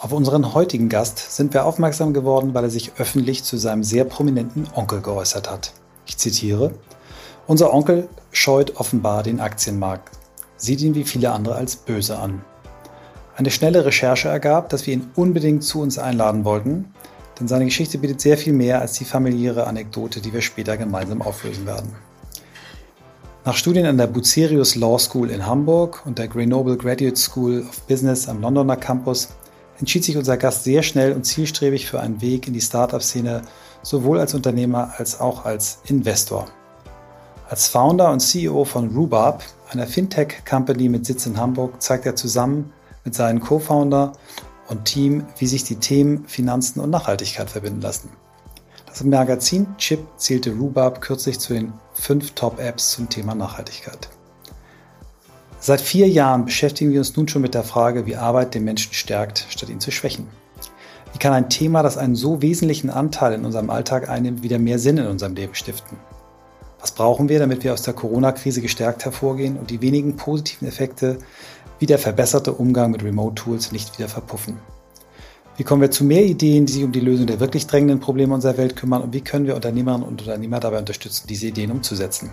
Auf unseren heutigen Gast sind wir aufmerksam geworden, weil er sich öffentlich zu seinem sehr prominenten Onkel geäußert hat. Ich zitiere, unser Onkel scheut offenbar den Aktienmarkt, sieht ihn wie viele andere als böse an. Eine schnelle Recherche ergab, dass wir ihn unbedingt zu uns einladen wollten, denn seine Geschichte bietet sehr viel mehr als die familiäre Anekdote, die wir später gemeinsam auflösen werden. Nach Studien an der Bucerius Law School in Hamburg und der Grenoble Graduate School of Business am Londoner Campus entschied sich unser Gast sehr schnell und zielstrebig für einen Weg in die Startup-Szene, sowohl als Unternehmer als auch als Investor. Als Founder und CEO von Rhubarb, einer Fintech-Company mit Sitz in Hamburg, zeigt er zusammen mit seinen Co-Founder und Team, wie sich die Themen Finanzen und Nachhaltigkeit verbinden lassen. Das Magazin Chip zählte Rhubarb kürzlich zu den fünf Top-Apps zum Thema Nachhaltigkeit. Seit vier Jahren beschäftigen wir uns nun schon mit der Frage, wie Arbeit den Menschen stärkt, statt ihn zu schwächen. Wie kann ein Thema, das einen so wesentlichen Anteil in unserem Alltag einnimmt, wieder mehr Sinn in unserem Leben stiften? Was brauchen wir, damit wir aus der Corona-Krise gestärkt hervorgehen und die wenigen positiven Effekte wie der verbesserte Umgang mit Remote-Tools nicht wieder verpuffen? Wie kommen wir zu mehr Ideen, die sich um die Lösung der wirklich drängenden Probleme unserer Welt kümmern und wie können wir Unternehmerinnen und Unternehmer dabei unterstützen, diese Ideen umzusetzen?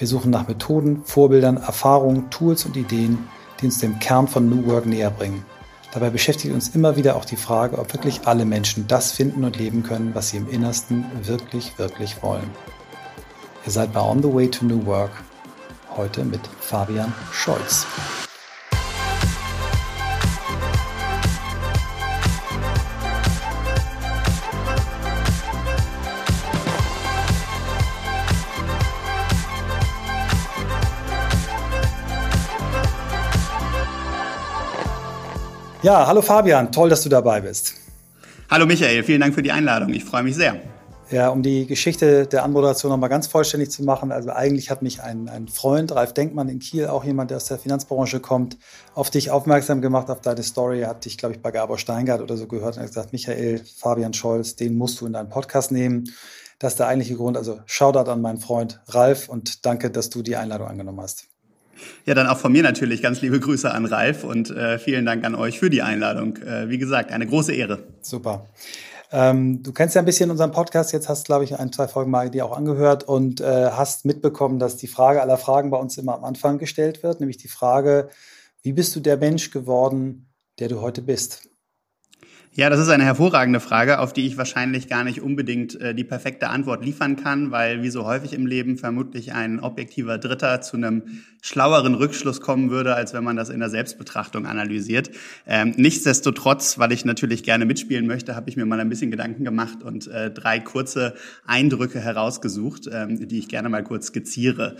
Wir suchen nach Methoden, Vorbildern, Erfahrungen, Tools und Ideen, die uns dem Kern von New Work näher bringen. Dabei beschäftigt uns immer wieder auch die Frage, ob wirklich alle Menschen das finden und leben können, was sie im Innersten wirklich, wirklich wollen. Ihr seid bei On the Way to New Work, heute mit Fabian Scholz. Ja, hallo Fabian, toll, dass du dabei bist. Hallo Michael, vielen Dank für die Einladung. Ich freue mich sehr. Ja, um die Geschichte der Anmoderation nochmal ganz vollständig zu machen. Also eigentlich hat mich ein, ein Freund, Ralf Denkmann in Kiel, auch jemand, der aus der Finanzbranche kommt, auf dich aufmerksam gemacht, auf deine Story. Er hat dich, glaube ich, bei Gabor Steingart oder so gehört und hat gesagt, Michael, Fabian Scholz, den musst du in deinen Podcast nehmen. Das ist der eigentliche Grund. Also Shoutout an meinen Freund Ralf und danke, dass du die Einladung angenommen hast. Ja, dann auch von mir natürlich ganz liebe Grüße an Ralf und äh, vielen Dank an euch für die Einladung. Äh, wie gesagt, eine große Ehre. Super. Ähm, du kennst ja ein bisschen unseren Podcast, jetzt hast, glaube ich, ein, zwei Folgen mal dir auch angehört und äh, hast mitbekommen, dass die Frage aller Fragen bei uns immer am Anfang gestellt wird, nämlich die Frage, wie bist du der Mensch geworden, der du heute bist? Ja, das ist eine hervorragende Frage, auf die ich wahrscheinlich gar nicht unbedingt äh, die perfekte Antwort liefern kann, weil wie so häufig im Leben vermutlich ein objektiver Dritter zu einem schlaueren Rückschluss kommen würde, als wenn man das in der Selbstbetrachtung analysiert. Ähm, nichtsdestotrotz, weil ich natürlich gerne mitspielen möchte, habe ich mir mal ein bisschen Gedanken gemacht und äh, drei kurze Eindrücke herausgesucht, ähm, die ich gerne mal kurz skizziere.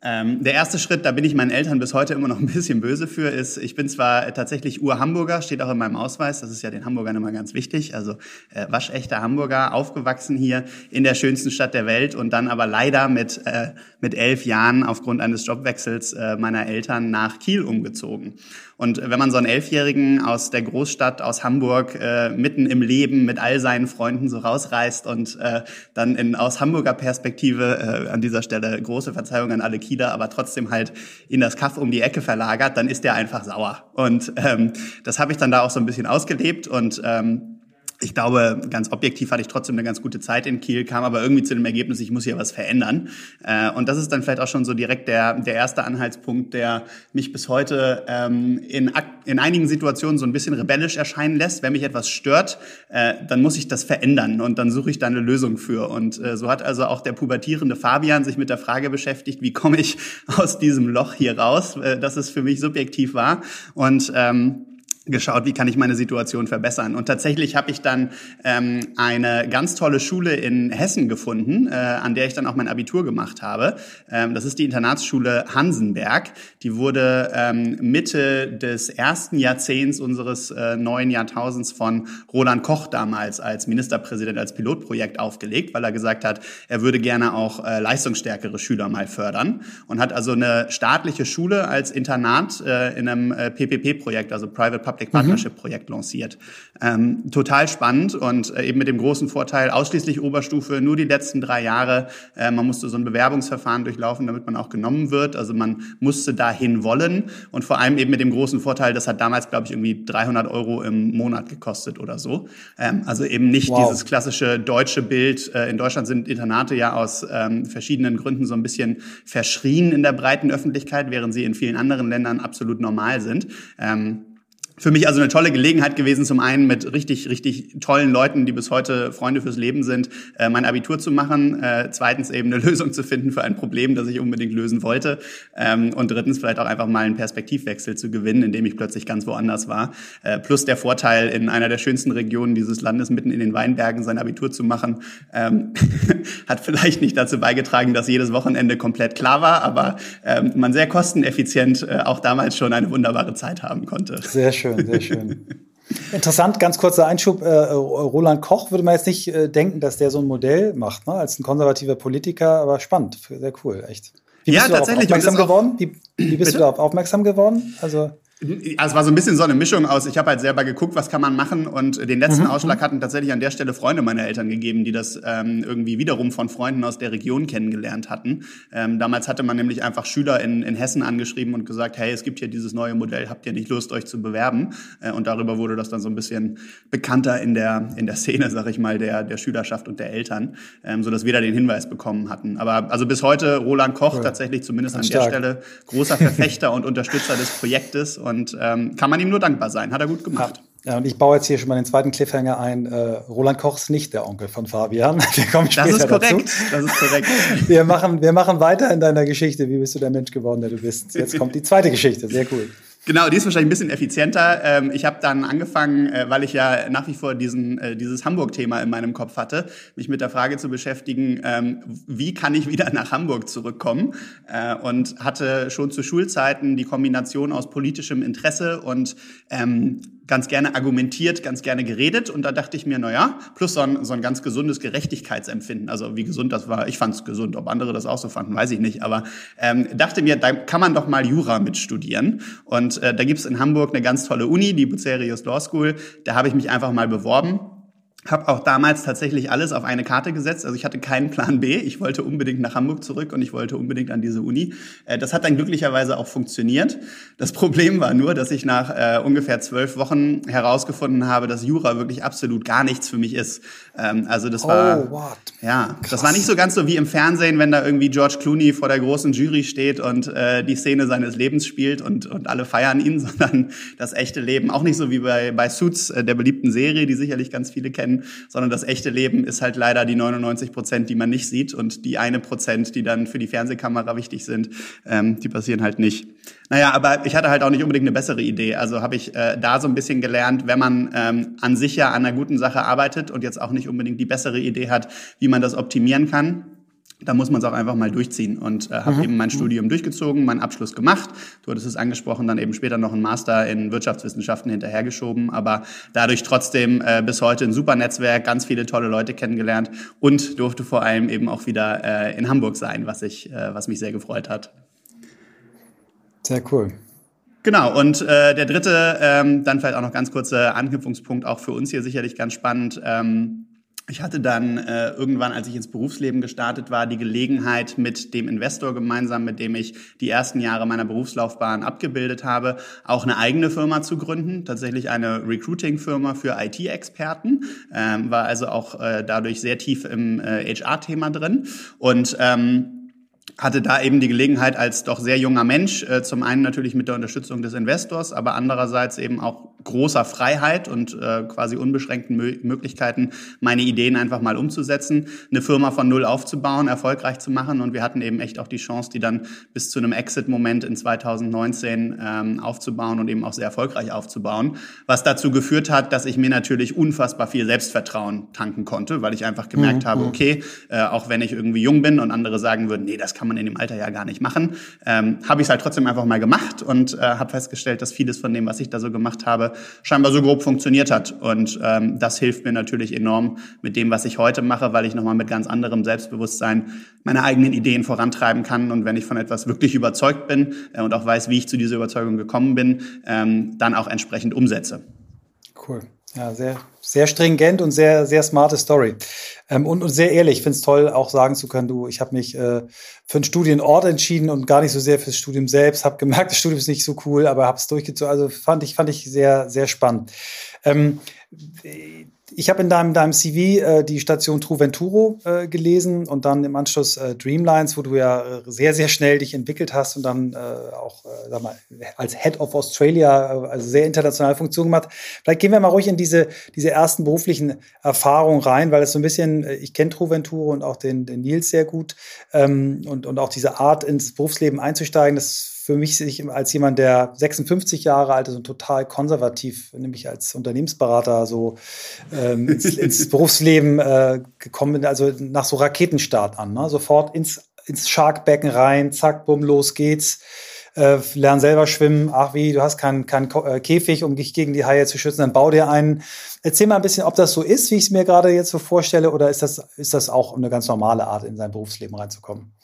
Ähm, der erste Schritt, da bin ich meinen Eltern bis heute immer noch ein bisschen böse für, ist, ich bin zwar tatsächlich Ur-Hamburger, steht auch in meinem Ausweis, das ist ja den Hamburgern immer ganz wichtig, also äh, waschechter Hamburger, aufgewachsen hier in der schönsten Stadt der Welt und dann aber leider mit, äh, mit elf Jahren aufgrund eines Jobwechsels äh, meiner Eltern nach Kiel umgezogen. Und wenn man so einen Elfjährigen aus der Großstadt, aus Hamburg, äh, mitten im Leben mit all seinen Freunden so rausreißt und äh, dann in, aus Hamburger Perspektive äh, an dieser Stelle große Verzeihung an alle Kieler, aber trotzdem halt in das Kaff um die Ecke verlagert, dann ist der einfach sauer. Und ähm, das habe ich dann da auch so ein bisschen ausgelebt und ähm, ich glaube, ganz objektiv hatte ich trotzdem eine ganz gute Zeit in Kiel, kam aber irgendwie zu dem Ergebnis, ich muss hier was verändern. Äh, und das ist dann vielleicht auch schon so direkt der, der erste Anhaltspunkt, der mich bis heute ähm, in, in einigen Situationen so ein bisschen rebellisch erscheinen lässt. Wenn mich etwas stört, äh, dann muss ich das verändern und dann suche ich da eine Lösung für. Und äh, so hat also auch der pubertierende Fabian sich mit der Frage beschäftigt, wie komme ich aus diesem Loch hier raus, äh, dass es für mich subjektiv war. Und ähm, geschaut, wie kann ich meine Situation verbessern. Und tatsächlich habe ich dann ähm, eine ganz tolle Schule in Hessen gefunden, äh, an der ich dann auch mein Abitur gemacht habe. Ähm, das ist die Internatsschule Hansenberg. Die wurde ähm, Mitte des ersten Jahrzehnts unseres äh, neuen Jahrtausends von Roland Koch damals als Ministerpräsident als Pilotprojekt aufgelegt, weil er gesagt hat, er würde gerne auch äh, leistungsstärkere Schüler mal fördern und hat also eine staatliche Schule als Internat äh, in einem äh, PPP-Projekt, also Private Private-Public Partnership-Projekt mhm. lanciert. Ähm, total spannend und äh, eben mit dem großen Vorteil, ausschließlich Oberstufe, nur die letzten drei Jahre. Äh, man musste so ein Bewerbungsverfahren durchlaufen, damit man auch genommen wird. Also man musste dahin wollen und vor allem eben mit dem großen Vorteil, das hat damals, glaube ich, irgendwie 300 Euro im Monat gekostet oder so. Ähm, also eben nicht wow. dieses klassische deutsche Bild. Äh, in Deutschland sind Internate ja aus ähm, verschiedenen Gründen so ein bisschen verschrien in der breiten Öffentlichkeit, während sie in vielen anderen Ländern absolut normal sind. Ähm, für mich also eine tolle Gelegenheit gewesen, zum einen mit richtig, richtig tollen Leuten, die bis heute Freunde fürs Leben sind, äh, mein Abitur zu machen. Äh, zweitens eben eine Lösung zu finden für ein Problem, das ich unbedingt lösen wollte. Ähm, und drittens vielleicht auch einfach mal einen Perspektivwechsel zu gewinnen, indem ich plötzlich ganz woanders war. Äh, plus der Vorteil, in einer der schönsten Regionen dieses Landes, mitten in den Weinbergen, sein Abitur zu machen, ähm, hat vielleicht nicht dazu beigetragen, dass jedes Wochenende komplett klar war, aber ähm, man sehr kosteneffizient äh, auch damals schon eine wunderbare Zeit haben konnte. Sehr schön schön, sehr schön. Interessant, ganz kurzer Einschub. Äh, Roland Koch würde man jetzt nicht äh, denken, dass der so ein Modell macht, ne? als ein konservativer Politiker, aber spannend, sehr cool, echt. Wie bist ja, du tatsächlich. aufmerksam geworden? Wie, wie bist Bitte? du darauf aufmerksam geworden? Also also es war so ein bisschen so eine Mischung aus, ich habe halt selber geguckt, was kann man machen und den letzten mhm. Ausschlag hatten tatsächlich an der Stelle Freunde meiner Eltern gegeben, die das ähm, irgendwie wiederum von Freunden aus der Region kennengelernt hatten. Ähm, damals hatte man nämlich einfach Schüler in, in Hessen angeschrieben und gesagt, hey, es gibt hier dieses neue Modell, habt ihr nicht Lust, euch zu bewerben? Äh, und darüber wurde das dann so ein bisschen bekannter in der, in der Szene, sag ich mal, der, der Schülerschaft und der Eltern, ähm, so dass wir da den Hinweis bekommen hatten. Aber also bis heute Roland Koch cool. tatsächlich zumindest an Stark. der Stelle großer Verfechter und Unterstützer des Projektes und ähm, kann man ihm nur dankbar sein. Hat er gut gemacht. Ja. und ich baue jetzt hier schon mal den zweiten Cliffhanger ein. Äh, Roland Koch ist nicht der Onkel von Fabian. Wir kommen später das ist korrekt. Dazu. Das ist korrekt. Wir machen, wir machen weiter in deiner Geschichte. Wie bist du der Mensch geworden, der du bist? Jetzt kommt die zweite Geschichte. Sehr cool. Genau, die ist wahrscheinlich ein bisschen effizienter. Ähm, ich habe dann angefangen, äh, weil ich ja nach wie vor diesen, äh, dieses Hamburg-Thema in meinem Kopf hatte, mich mit der Frage zu beschäftigen, ähm, wie kann ich wieder nach Hamburg zurückkommen? Äh, und hatte schon zu Schulzeiten die Kombination aus politischem Interesse und ähm, ganz gerne argumentiert, ganz gerne geredet. Und da dachte ich mir, na ja, plus so ein, so ein ganz gesundes Gerechtigkeitsempfinden. Also wie gesund das war, ich fand es gesund. Ob andere das auch so fanden, weiß ich nicht. Aber ähm, dachte mir, da kann man doch mal Jura mitstudieren. Und äh, da gibt's in Hamburg eine ganz tolle Uni, die Bucerius Law School. Da habe ich mich einfach mal beworben habe auch damals tatsächlich alles auf eine Karte gesetzt. Also ich hatte keinen Plan B. Ich wollte unbedingt nach Hamburg zurück und ich wollte unbedingt an diese Uni. Äh, das hat dann glücklicherweise auch funktioniert. Das Problem war nur, dass ich nach äh, ungefähr zwölf Wochen herausgefunden habe, dass Jura wirklich absolut gar nichts für mich ist. Ähm, also das war, oh, what? ja, Krass. das war nicht so ganz so wie im Fernsehen, wenn da irgendwie George Clooney vor der großen Jury steht und äh, die Szene seines Lebens spielt und, und alle feiern ihn, sondern das echte Leben. Auch nicht so wie bei, bei Suits, äh, der beliebten Serie, die sicherlich ganz viele kennen sondern das echte Leben ist halt leider die 99 Prozent, die man nicht sieht und die eine Prozent, die dann für die Fernsehkamera wichtig sind, ähm, die passieren halt nicht. Naja, aber ich hatte halt auch nicht unbedingt eine bessere Idee. Also habe ich äh, da so ein bisschen gelernt, wenn man ähm, an sich ja an einer guten Sache arbeitet und jetzt auch nicht unbedingt die bessere Idee hat, wie man das optimieren kann, da muss man es auch einfach mal durchziehen und äh, habe mhm. eben mein Studium durchgezogen, meinen Abschluss gemacht. Du hattest es angesprochen, dann eben später noch einen Master in Wirtschaftswissenschaften hinterhergeschoben, aber dadurch trotzdem äh, bis heute ein super Netzwerk, ganz viele tolle Leute kennengelernt und durfte vor allem eben auch wieder äh, in Hamburg sein, was ich, äh, was mich sehr gefreut hat. Sehr cool. Genau, und äh, der dritte, ähm, dann vielleicht auch noch ganz kurzer Anknüpfungspunkt, auch für uns hier sicherlich ganz spannend. Ähm, ich hatte dann äh, irgendwann, als ich ins Berufsleben gestartet war, die Gelegenheit, mit dem Investor gemeinsam, mit dem ich die ersten Jahre meiner Berufslaufbahn abgebildet habe, auch eine eigene Firma zu gründen. Tatsächlich eine Recruiting-Firma für IT-Experten. Ähm, war also auch äh, dadurch sehr tief im äh, HR-Thema drin. Und ähm, hatte da eben die Gelegenheit als doch sehr junger Mensch, äh, zum einen natürlich mit der Unterstützung des Investors, aber andererseits eben auch großer Freiheit und äh, quasi unbeschränkten Mö Möglichkeiten, meine Ideen einfach mal umzusetzen, eine Firma von null aufzubauen, erfolgreich zu machen und wir hatten eben echt auch die Chance, die dann bis zu einem Exit-Moment in 2019 ähm, aufzubauen und eben auch sehr erfolgreich aufzubauen, was dazu geführt hat, dass ich mir natürlich unfassbar viel Selbstvertrauen tanken konnte, weil ich einfach gemerkt mhm. habe, mhm. okay, äh, auch wenn ich irgendwie jung bin und andere sagen würden, nee, das kann man in dem Alter ja gar nicht machen. Ähm, habe ich es halt trotzdem einfach mal gemacht und äh, habe festgestellt, dass vieles von dem, was ich da so gemacht habe, scheinbar so grob funktioniert hat. Und ähm, das hilft mir natürlich enorm mit dem, was ich heute mache, weil ich nochmal mit ganz anderem Selbstbewusstsein meine eigenen Ideen vorantreiben kann. Und wenn ich von etwas wirklich überzeugt bin äh, und auch weiß, wie ich zu dieser Überzeugung gekommen bin, ähm, dann auch entsprechend umsetze. Cool. Ja, sehr, sehr stringent und sehr, sehr smarte Story. Ähm, und, und sehr ehrlich. Ich finde es toll, auch sagen zu können, du, ich habe mich äh, für einen Studienort entschieden und gar nicht so sehr fürs Studium selbst. Habe gemerkt, das Studium ist nicht so cool, aber habe es durchgezogen. Also fand ich, fand ich sehr, sehr spannend. Ähm, ich habe in deinem, deinem CV äh, die Station Truventuro äh, gelesen und dann im Anschluss äh, Dreamlines, wo du ja äh, sehr, sehr schnell dich entwickelt hast und dann äh, auch äh, sag mal, als Head of Australia, äh, also sehr international Funktion gemacht. Vielleicht gehen wir mal ruhig in diese, diese ersten beruflichen Erfahrungen rein, weil es so ein bisschen, äh, ich kenne Truventuro und auch den, den Nils sehr gut ähm, und, und auch diese Art ins Berufsleben einzusteigen, das für mich sich als jemand, der 56 Jahre alt ist und total konservativ, nämlich als Unternehmensberater so ähm, ins, ins, Berufsleben äh, gekommen bin, also nach so Raketenstart an, ne? sofort ins, ins Sharkbecken rein, zack, bumm, los geht's. Äh, lern selber schwimmen, ach wie, du hast keinen kein äh, Käfig, um dich gegen die Haie zu schützen, dann bau dir einen. Erzähl mal ein bisschen, ob das so ist, wie ich es mir gerade jetzt so vorstelle, oder ist das, ist das auch eine ganz normale Art, in sein Berufsleben reinzukommen?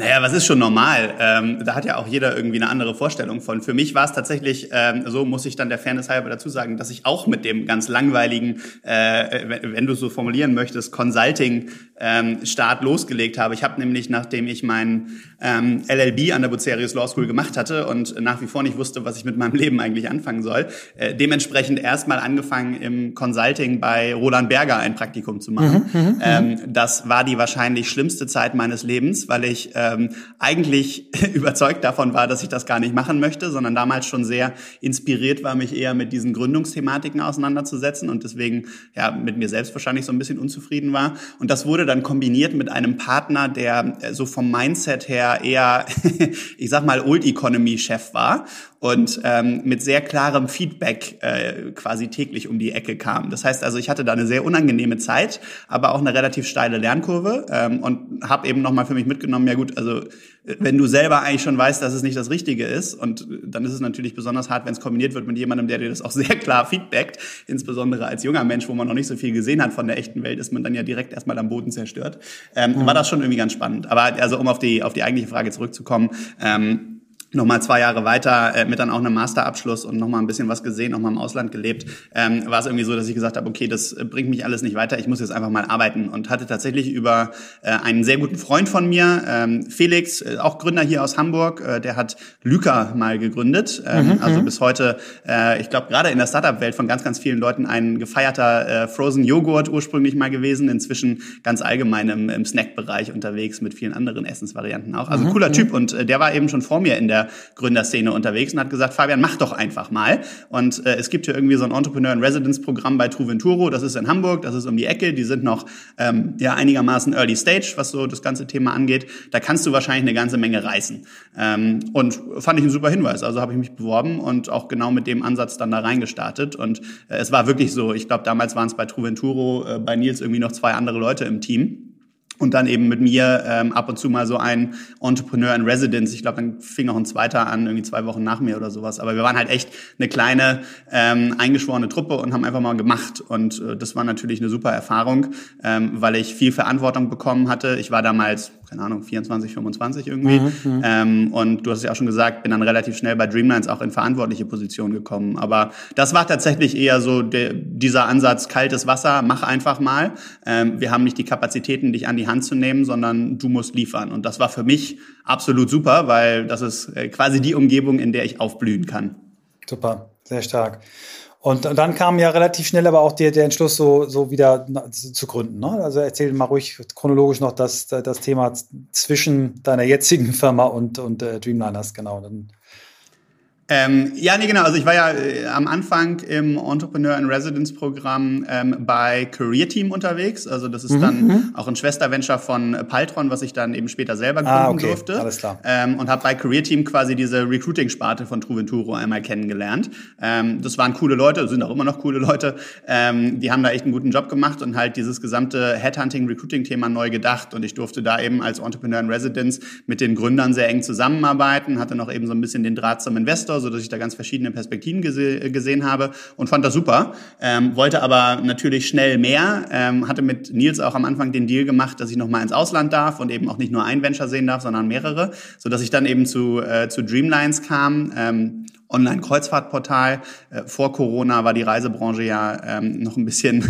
Naja, was ist schon normal? Ähm, da hat ja auch jeder irgendwie eine andere Vorstellung von. Für mich war es tatsächlich, ähm, so muss ich dann der Fairness halber dazu sagen, dass ich auch mit dem ganz langweiligen, äh, wenn, wenn du so formulieren möchtest, Consulting-Start ähm, losgelegt habe. Ich habe nämlich, nachdem ich meinen ähm, LLB an der Bucerius Law School gemacht hatte und nach wie vor nicht wusste, was ich mit meinem Leben eigentlich anfangen soll, äh, dementsprechend erstmal angefangen im Consulting bei Roland Berger ein Praktikum zu machen. Mhm, mhm, mhm. ähm, das war die wahrscheinlich schlimmste Zeit meines Lebens, weil ich ähm, eigentlich überzeugt davon war, dass ich das gar nicht machen möchte, sondern damals schon sehr inspiriert war, mich eher mit diesen Gründungsthematiken auseinanderzusetzen und deswegen ja mit mir selbst wahrscheinlich so ein bisschen unzufrieden war. Und das wurde dann kombiniert mit einem Partner, der äh, so vom Mindset her eher, ich sag mal, Old Economy Chef war und ähm, mit sehr klarem Feedback äh, quasi täglich um die Ecke kam. Das heißt also, ich hatte da eine sehr unangenehme Zeit, aber auch eine relativ steile Lernkurve ähm, und habe eben nochmal für mich mitgenommen, ja gut, also wenn du selber eigentlich schon weißt, dass es nicht das Richtige ist und dann ist es natürlich besonders hart, wenn es kombiniert wird mit jemandem, der dir das auch sehr klar feedbackt, insbesondere als junger Mensch, wo man noch nicht so viel gesehen hat von der echten Welt, ist man dann ja direkt erstmal am Boden zerstört. Ähm, mhm. War das schon irgendwie ganz spannend. Aber also um auf die, auf die eigentliche Frage zurückzukommen, ähm, nochmal zwei Jahre weiter äh, mit dann auch einem Masterabschluss und nochmal ein bisschen was gesehen, nochmal im Ausland gelebt, ähm, war es irgendwie so, dass ich gesagt habe, okay, das äh, bringt mich alles nicht weiter, ich muss jetzt einfach mal arbeiten und hatte tatsächlich über äh, einen sehr guten Freund von mir, ähm, Felix, äh, auch Gründer hier aus Hamburg, äh, der hat Lyca mal gegründet, ähm, mhm, also mhm. bis heute, äh, ich glaube gerade in der Startup-Welt von ganz, ganz vielen Leuten ein gefeierter äh, Frozen Joghurt ursprünglich mal gewesen, inzwischen ganz allgemein im, im Snack-Bereich unterwegs mit vielen anderen Essensvarianten auch. Also mhm, cooler mhm. Typ und äh, der war eben schon vor mir in der der Gründerszene unterwegs und hat gesagt, Fabian, mach doch einfach mal. Und äh, es gibt hier irgendwie so ein Entrepreneur in Residence Programm bei Truventuro, das ist in Hamburg, das ist um die Ecke, die sind noch ähm, ja einigermaßen Early Stage, was so das ganze Thema angeht. Da kannst du wahrscheinlich eine ganze Menge reißen. Ähm, und fand ich ein super Hinweis. Also habe ich mich beworben und auch genau mit dem Ansatz dann da reingestartet. Und äh, es war wirklich so, ich glaube, damals waren es bei Truventuro, äh, bei Nils irgendwie noch zwei andere Leute im Team und dann eben mit mir ähm, ab und zu mal so ein Entrepreneur in Residence. Ich glaube, dann fing noch ein zweiter an, irgendwie zwei Wochen nach mir oder sowas. Aber wir waren halt echt eine kleine ähm, eingeschworene Truppe und haben einfach mal gemacht. Und äh, das war natürlich eine super Erfahrung, ähm, weil ich viel Verantwortung bekommen hatte. Ich war damals keine Ahnung, 24, 25 irgendwie. Mhm, mhm, ähm, und du hast ja auch schon gesagt, bin dann relativ schnell bei Dreamlines auch in verantwortliche Position gekommen. Aber das war tatsächlich eher so der, dieser Ansatz, kaltes Wasser, mach einfach mal. Ähm, wir haben nicht die Kapazitäten, dich an die Hand zu nehmen, sondern du musst liefern. Und das war für mich absolut super, weil das ist äh, quasi die Umgebung, in der ich aufblühen kann. Super, sehr stark. Und, dann kam ja relativ schnell aber auch der, der Entschluss, so, so wieder zu gründen. Ne? Also erzähl mal ruhig chronologisch noch das, das Thema zwischen deiner jetzigen Firma und, und äh, Dreamliners, genau. Dann Ähm, ja, nee, genau. Also ich war ja äh, am Anfang im Entrepreneur in Residence Programm ähm, bei Career Team unterwegs. Also das ist mhm. dann mhm. auch ein Schwesterventure von Paltron, was ich dann eben später selber ah, gründen ah, okay. durfte. Alles klar. Ähm, und habe bei Career Team quasi diese Recruiting-Sparte von Truventuro einmal kennengelernt. Ähm, das waren coole Leute, sind auch immer noch coole Leute. Ähm, die haben da echt einen guten Job gemacht und halt dieses gesamte Headhunting-Recruiting-Thema neu gedacht. Und ich durfte da eben als Entrepreneur in Residence mit den Gründern sehr eng zusammenarbeiten, hatte noch eben so ein bisschen den Draht zum Investor so dass ich da ganz verschiedene Perspektiven gese gesehen habe und fand das super. Ähm, wollte aber natürlich schnell mehr. Ähm, hatte mit Nils auch am Anfang den Deal gemacht, dass ich noch mal ins Ausland darf und eben auch nicht nur ein Venture sehen darf, sondern mehrere, so dass ich dann eben zu äh, zu Dreamlines kam. Ähm, Online-Kreuzfahrtportal. Äh, vor Corona war die Reisebranche ja ähm, noch ein bisschen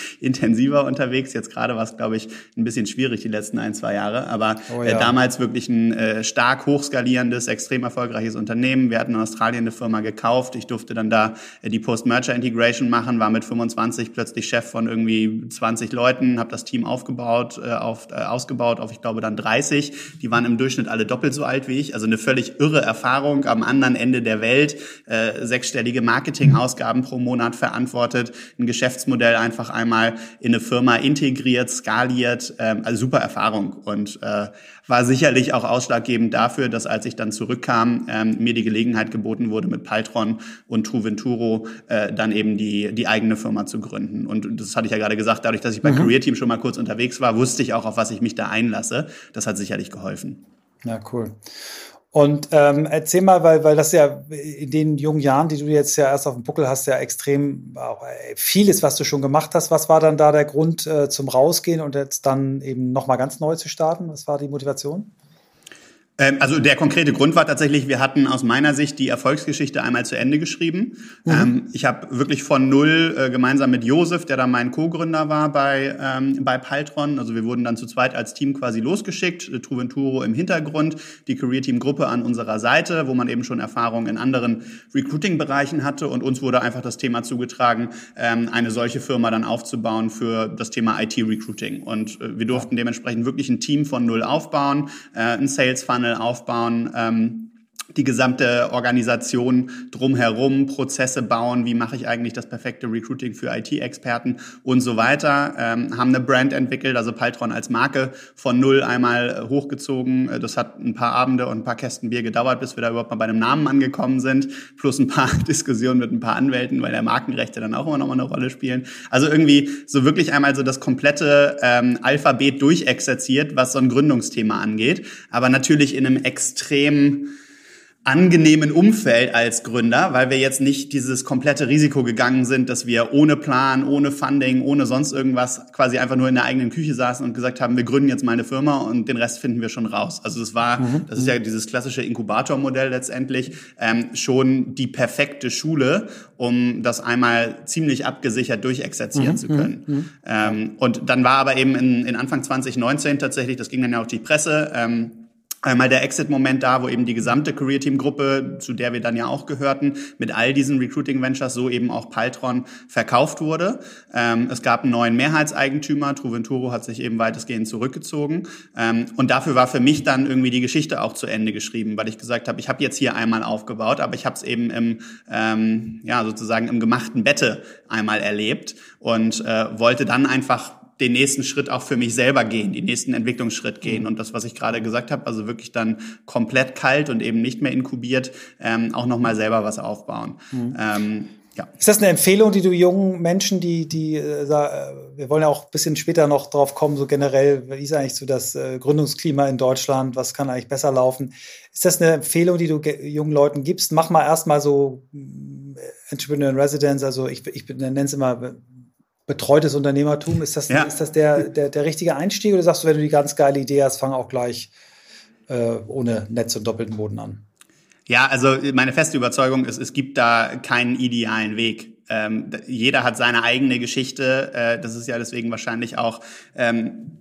intensiver unterwegs. Jetzt gerade war es, glaube ich, ein bisschen schwierig die letzten ein, zwei Jahre. Aber oh ja. äh, damals wirklich ein äh, stark hochskalierendes, extrem erfolgreiches Unternehmen. Wir hatten in Australien eine Firma gekauft. Ich durfte dann da die Post-Merger-Integration machen, war mit 25 plötzlich Chef von irgendwie 20 Leuten, habe das Team aufgebaut, auf, äh, ausgebaut auf, ich glaube, dann 30. Die waren im Durchschnitt alle doppelt so alt wie ich. Also eine völlig irre Erfahrung am anderen Ende der Welt Geld, äh, sechsstellige Marketingausgaben pro Monat verantwortet, ein Geschäftsmodell einfach einmal in eine Firma integriert, skaliert, ähm, also super Erfahrung und äh, war sicherlich auch ausschlaggebend dafür, dass als ich dann zurückkam, ähm, mir die Gelegenheit geboten wurde, mit Paltron und Truventuro äh, dann eben die, die eigene Firma zu gründen. Und das hatte ich ja gerade gesagt, dadurch, dass ich bei mhm. Career Team schon mal kurz unterwegs war, wusste ich auch, auf was ich mich da einlasse. Das hat sicherlich geholfen. Ja, cool. Und ähm, erzähl mal, weil, weil das ja in den jungen Jahren, die du jetzt ja erst auf dem Buckel hast, ja extrem auch äh, vieles, was du schon gemacht hast. Was war dann da der Grund äh, zum Rausgehen und jetzt dann eben nochmal ganz neu zu starten? Was war die Motivation? Ähm, also der konkrete Grund war tatsächlich, wir hatten aus meiner Sicht die Erfolgsgeschichte einmal zu Ende geschrieben. Mhm. Ähm, ich habe wirklich von null äh, gemeinsam mit Josef, der da mein Co-Gründer war bei, ähm, bei Paltron, also wir wurden dann zu zweit als Team quasi losgeschickt, äh, Truventuro im Hintergrund, die Career Team Gruppe an unserer Seite, wo man eben schon Erfahrung in anderen Recruiting-Bereichen hatte und uns wurde einfach das Thema zugetragen, ähm, eine solche Firma dann aufzubauen für das Thema IT-Recruiting. Und äh, wir durften dementsprechend wirklich ein Team von null aufbauen, äh, ein Sales-Funnel aufbauen. Ähm, die gesamte Organisation drumherum, Prozesse bauen, wie mache ich eigentlich das perfekte Recruiting für IT-Experten und so weiter, ähm, haben eine Brand entwickelt, also Paltron als Marke von null einmal äh, hochgezogen. Äh, das hat ein paar Abende und ein paar Kästen Bier gedauert, bis wir da überhaupt mal bei einem Namen angekommen sind, plus ein paar Diskussionen mit ein paar Anwälten, weil der Markenrechte dann auch immer noch mal eine Rolle spielen. Also irgendwie so wirklich einmal so das komplette ähm, Alphabet durchexerziert, was so ein Gründungsthema angeht, aber natürlich in einem extrem angenehmen Umfeld als Gründer, weil wir jetzt nicht dieses komplette Risiko gegangen sind, dass wir ohne Plan, ohne Funding, ohne sonst irgendwas quasi einfach nur in der eigenen Küche saßen und gesagt haben, wir gründen jetzt mal eine Firma und den Rest finden wir schon raus. Also es war, mhm. das ist ja dieses klassische Inkubatormodell letztendlich, ähm, schon die perfekte Schule, um das einmal ziemlich abgesichert durchexerzieren mhm. zu können. Mhm. Ähm, und dann war aber eben in, in Anfang 2019 tatsächlich, das ging dann ja auch die Presse, ähm, Einmal der Exit-Moment da, wo eben die gesamte Career-Team-Gruppe, zu der wir dann ja auch gehörten, mit all diesen Recruiting-Ventures, so eben auch Paltron, verkauft wurde. Ähm, es gab einen neuen Mehrheitseigentümer, Truventuro hat sich eben weitestgehend zurückgezogen. Ähm, und dafür war für mich dann irgendwie die Geschichte auch zu Ende geschrieben, weil ich gesagt habe, ich habe jetzt hier einmal aufgebaut, aber ich habe es eben im, ähm, ja, sozusagen im gemachten Bette einmal erlebt und äh, wollte dann einfach den nächsten Schritt auch für mich selber gehen, den nächsten Entwicklungsschritt gehen. Und das, was ich gerade gesagt habe, also wirklich dann komplett kalt und eben nicht mehr inkubiert, ähm, auch nochmal selber was aufbauen. Mhm. Ähm, ja. Ist das eine Empfehlung, die du jungen Menschen, die, die, äh, wir wollen ja auch ein bisschen später noch drauf kommen, so generell, wie ist eigentlich so das äh, Gründungsklima in Deutschland, was kann eigentlich besser laufen? Ist das eine Empfehlung, die du jungen Leuten gibst? Mach mal erstmal so äh, Entrepreneur in Residence, also ich, ich nenne es immer betreutes Unternehmertum, ist das, ja. ist das der, der, der richtige Einstieg oder sagst du, wenn du die ganz geile Idee hast, fang auch gleich äh, ohne Netz und doppelten Boden an? Ja, also meine feste Überzeugung ist, es gibt da keinen idealen Weg. Ähm, jeder hat seine eigene Geschichte. Äh, das ist ja deswegen wahrscheinlich auch ähm,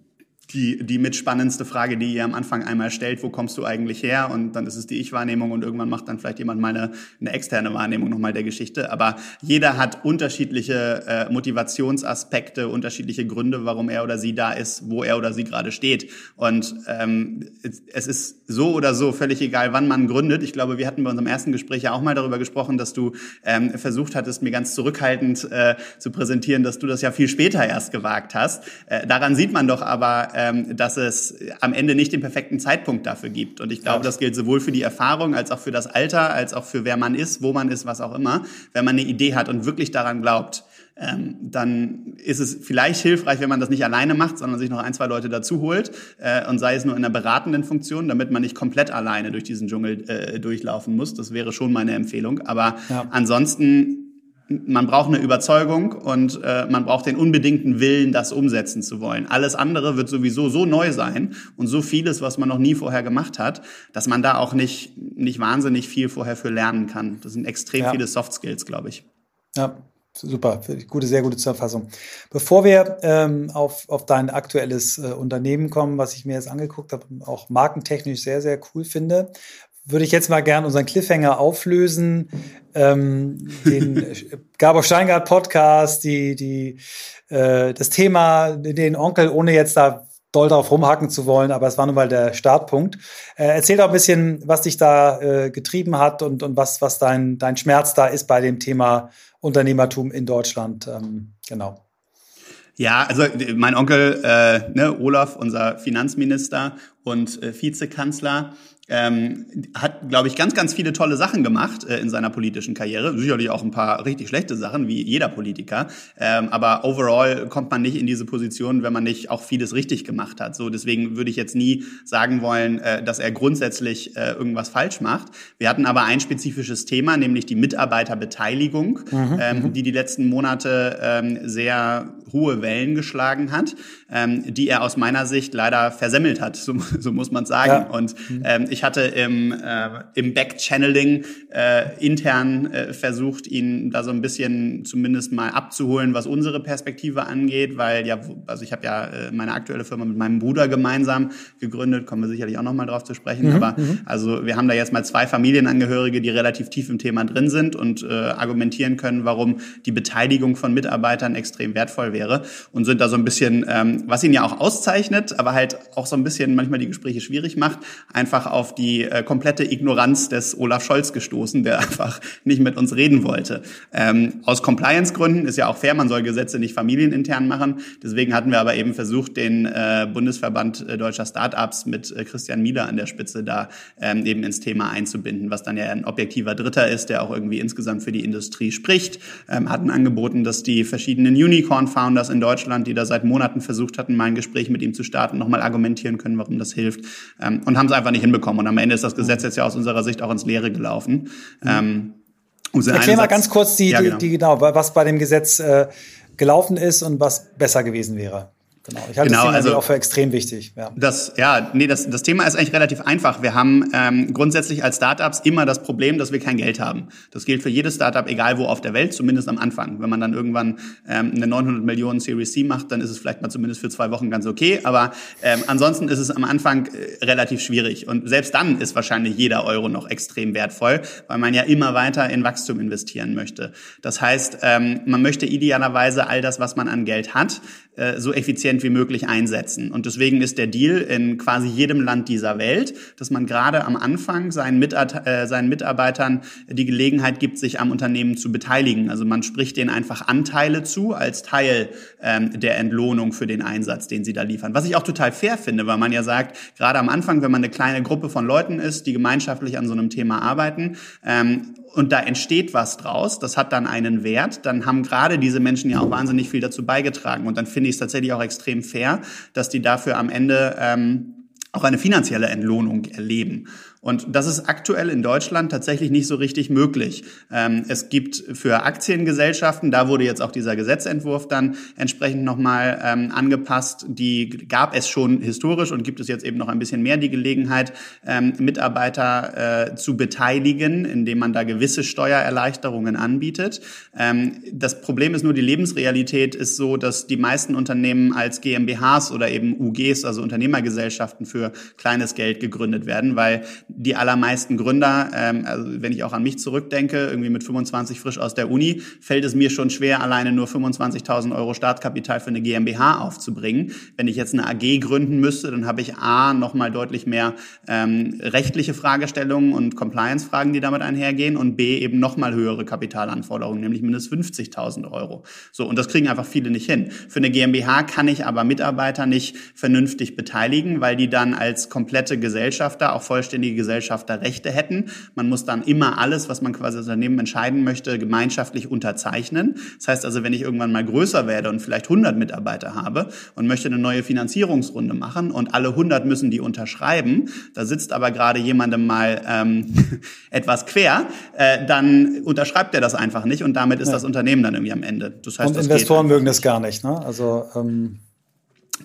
die, die mitspannendste Frage, die ihr am Anfang einmal stellt, wo kommst du eigentlich her? Und dann ist es die Ich-Wahrnehmung und irgendwann macht dann vielleicht jemand mal eine, eine externe Wahrnehmung nochmal der Geschichte. Aber jeder hat unterschiedliche äh, Motivationsaspekte, unterschiedliche Gründe, warum er oder sie da ist, wo er oder sie gerade steht. Und ähm, es ist so oder so völlig egal, wann man gründet. Ich glaube, wir hatten bei unserem ersten Gespräch ja auch mal darüber gesprochen, dass du ähm, versucht hattest, mir ganz zurückhaltend äh, zu präsentieren, dass du das ja viel später erst gewagt hast. Äh, daran sieht man doch aber, ähm, dass es am Ende nicht den perfekten Zeitpunkt dafür gibt. Und ich glaube, das gilt sowohl für die Erfahrung als auch für das Alter, als auch für wer man ist, wo man ist, was auch immer. Wenn man eine Idee hat und wirklich daran glaubt, ähm, dann ist es vielleicht hilfreich, wenn man das nicht alleine macht, sondern sich noch ein, zwei Leute dazu holt äh, und sei es nur in einer beratenden Funktion, damit man nicht komplett alleine durch diesen Dschungel äh, durchlaufen muss. Das wäre schon meine Empfehlung. Aber ja. ansonsten man braucht eine Überzeugung und äh, man braucht den unbedingten Willen, das umsetzen zu wollen. Alles andere wird sowieso so neu sein und so vieles, was man noch nie vorher gemacht hat, dass man da auch nicht, nicht wahnsinnig viel vorher für lernen kann. Das sind extrem ja. viele Soft Skills, glaube ich. Ja, super. Gute, sehr gute Zusammenfassung. Bevor wir ähm, auf, auf dein aktuelles äh, Unternehmen kommen, was ich mir jetzt angeguckt habe und auch markentechnisch sehr, sehr cool finde, würde ich jetzt mal gern unseren Cliffhanger auflösen. Ähm, den Gabor Steingart Podcast, die, die, äh, das Thema, den Onkel, ohne jetzt da doll drauf rumhacken zu wollen, aber es war nun mal der Startpunkt. Äh, erzähl doch ein bisschen, was dich da äh, getrieben hat und, und was, was dein, dein Schmerz da ist bei dem Thema Unternehmertum in Deutschland. Ähm, genau. Ja, also mein Onkel äh, ne, Olaf, unser Finanzminister und äh, Vizekanzler, ähm, hat, glaube ich, ganz, ganz viele tolle Sachen gemacht äh, in seiner politischen Karriere. Sicherlich auch ein paar richtig schlechte Sachen, wie jeder Politiker. Ähm, aber overall kommt man nicht in diese Position, wenn man nicht auch vieles richtig gemacht hat. So, deswegen würde ich jetzt nie sagen wollen, äh, dass er grundsätzlich äh, irgendwas falsch macht. Wir hatten aber ein spezifisches Thema, nämlich die Mitarbeiterbeteiligung, mhm, ähm, mhm. die die letzten Monate ähm, sehr hohe Wellen geschlagen hat, ähm, die er aus meiner Sicht leider versemmelt hat, so, so muss man sagen. Ja. Und mhm. ähm, ich hatte im, äh, im Backchanneling äh, intern äh, versucht, ihn da so ein bisschen zumindest mal abzuholen, was unsere Perspektive angeht, weil ja, also ich habe ja äh, meine aktuelle Firma mit meinem Bruder gemeinsam gegründet, kommen wir sicherlich auch nochmal drauf zu sprechen. Mhm. Aber mhm. also wir haben da jetzt mal zwei Familienangehörige, die relativ tief im Thema drin sind und äh, argumentieren können, warum die Beteiligung von Mitarbeitern extrem wertvoll wäre und sind da so ein bisschen, ähm, was ihn ja auch auszeichnet, aber halt auch so ein bisschen manchmal die Gespräche schwierig macht, einfach auf die äh, komplette Ignoranz des Olaf Scholz gestoßen, der einfach nicht mit uns reden wollte. Ähm, aus Compliance-Gründen ist ja auch fair, man soll Gesetze nicht familienintern machen. Deswegen hatten wir aber eben versucht, den äh, Bundesverband äh, deutscher Startups mit äh, Christian Mieder an der Spitze da ähm, eben ins Thema einzubinden, was dann ja ein objektiver Dritter ist, der auch irgendwie insgesamt für die Industrie spricht. Ähm, hatten angeboten, dass die verschiedenen Unicorn-Founders in Deutschland, die da seit Monaten versucht hatten, mal ein Gespräch mit ihm zu starten, nochmal argumentieren können, warum das hilft. Ähm, und haben es einfach nicht hinbekommen. Und am Ende ist das Gesetz jetzt ja aus unserer Sicht auch ins Leere gelaufen. Ähm, um Erklär mal ganz kurz die, ja, genau. Die, die, genau, was bei dem Gesetz äh, gelaufen ist und was besser gewesen wäre. Genau, ich halte genau, das also, auch für extrem wichtig. Ja. Das, ja, nee, das, das Thema ist eigentlich relativ einfach. Wir haben ähm, grundsätzlich als Startups immer das Problem, dass wir kein Geld haben. Das gilt für jedes Startup, egal wo auf der Welt, zumindest am Anfang. Wenn man dann irgendwann ähm, eine 900 Millionen Series C macht, dann ist es vielleicht mal zumindest für zwei Wochen ganz okay. Aber ähm, ansonsten ist es am Anfang äh, relativ schwierig. Und selbst dann ist wahrscheinlich jeder Euro noch extrem wertvoll, weil man ja immer weiter in Wachstum investieren möchte. Das heißt, ähm, man möchte idealerweise all das, was man an Geld hat, äh, so effizient wie möglich einsetzen. Und deswegen ist der Deal in quasi jedem Land dieser Welt, dass man gerade am Anfang seinen, Mitat äh, seinen Mitarbeitern die Gelegenheit gibt, sich am Unternehmen zu beteiligen. Also man spricht denen einfach Anteile zu als Teil ähm, der Entlohnung für den Einsatz, den sie da liefern. Was ich auch total fair finde, weil man ja sagt, gerade am Anfang, wenn man eine kleine Gruppe von Leuten ist, die gemeinschaftlich an so einem Thema arbeiten, ähm, und da entsteht was draus, das hat dann einen Wert, dann haben gerade diese Menschen ja auch wahnsinnig viel dazu beigetragen. Und dann finde ich es tatsächlich auch extrem fair, dass die dafür am Ende ähm, auch eine finanzielle Entlohnung erleben. Und das ist aktuell in Deutschland tatsächlich nicht so richtig möglich. Ähm, es gibt für Aktiengesellschaften, da wurde jetzt auch dieser Gesetzentwurf dann entsprechend nochmal ähm, angepasst, die gab es schon historisch und gibt es jetzt eben noch ein bisschen mehr die Gelegenheit, ähm, Mitarbeiter äh, zu beteiligen, indem man da gewisse Steuererleichterungen anbietet. Das Problem ist nur, die Lebensrealität ist so, dass die meisten Unternehmen als GmbHs oder eben UGs, also Unternehmergesellschaften für kleines Geld gegründet werden, weil die allermeisten Gründer, ähm, also wenn ich auch an mich zurückdenke, irgendwie mit 25 frisch aus der Uni, fällt es mir schon schwer, alleine nur 25.000 Euro Startkapital für eine GmbH aufzubringen. Wenn ich jetzt eine AG gründen müsste, dann habe ich A, nochmal deutlich mehr ähm, rechtliche Fragestellungen und Compliance-Fragen, die damit einhergehen und B, eben nochmal höhere Kapitalanforderungen, nämlich mindestens 50.000 Euro. So, und das kriegen einfach viele nicht hin. Für eine GmbH kann ich aber Mitarbeiter nicht vernünftig beteiligen, weil die dann als komplette Gesellschafter auch vollständige Gesellschafterrechte hätten. Man muss dann immer alles, was man quasi als Unternehmen entscheiden möchte, gemeinschaftlich unterzeichnen. Das heißt also, wenn ich irgendwann mal größer werde und vielleicht 100 Mitarbeiter habe und möchte eine neue Finanzierungsrunde machen und alle 100 müssen die unterschreiben, da sitzt aber gerade jemandem mal ähm, etwas quer, äh, dann unterschreibt er das einfach nicht und damit ist ja. das Unternehmen dann irgendwie am Ende. Das heißt, und Investoren mögen das gar nicht. Ne? Also ähm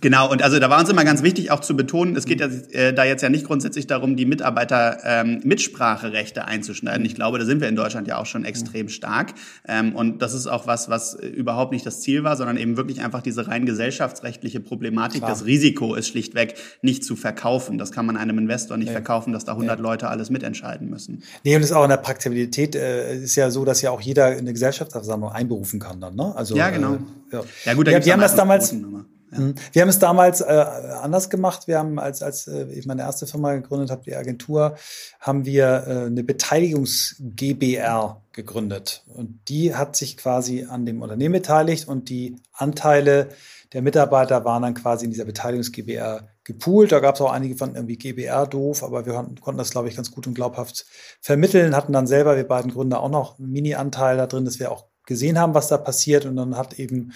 Genau, und also da war uns immer ganz wichtig auch zu betonen, es geht ja äh, da jetzt ja nicht grundsätzlich darum, die Mitarbeiter ähm, Mitspracherechte einzuschneiden. Ich glaube, da sind wir in Deutschland ja auch schon extrem stark. Ähm, und das ist auch was, was überhaupt nicht das Ziel war, sondern eben wirklich einfach diese rein gesellschaftsrechtliche Problematik. Klar. Das Risiko ist schlichtweg nicht zu verkaufen. Das kann man einem Investor nicht nee. verkaufen, dass da 100 nee. Leute alles mitentscheiden müssen. Nee, und es ist auch in der Praktikabilität äh, ist ja so, dass ja auch jeder eine Gesellschaftsversammlung einberufen kann dann, ne? Also, ja, genau. Äh, ja. ja, gut, da ja, wir haben das damals... Mhm. Wir haben es damals äh, anders gemacht. Wir haben, als, als äh, ich meine erste Firma gegründet habe, die Agentur, haben wir äh, eine Beteiligungs-GBR gegründet. Und die hat sich quasi an dem Unternehmen beteiligt und die Anteile der Mitarbeiter waren dann quasi in dieser Beteiligungs-GBR gepoolt. Da gab es auch einige von irgendwie GBR doof, aber wir konnten das, glaube ich, ganz gut und glaubhaft vermitteln, hatten dann selber, wir beiden Gründer, auch noch einen Mini-Anteil da drin, dass wir auch gesehen haben, was da passiert. Und dann hat eben,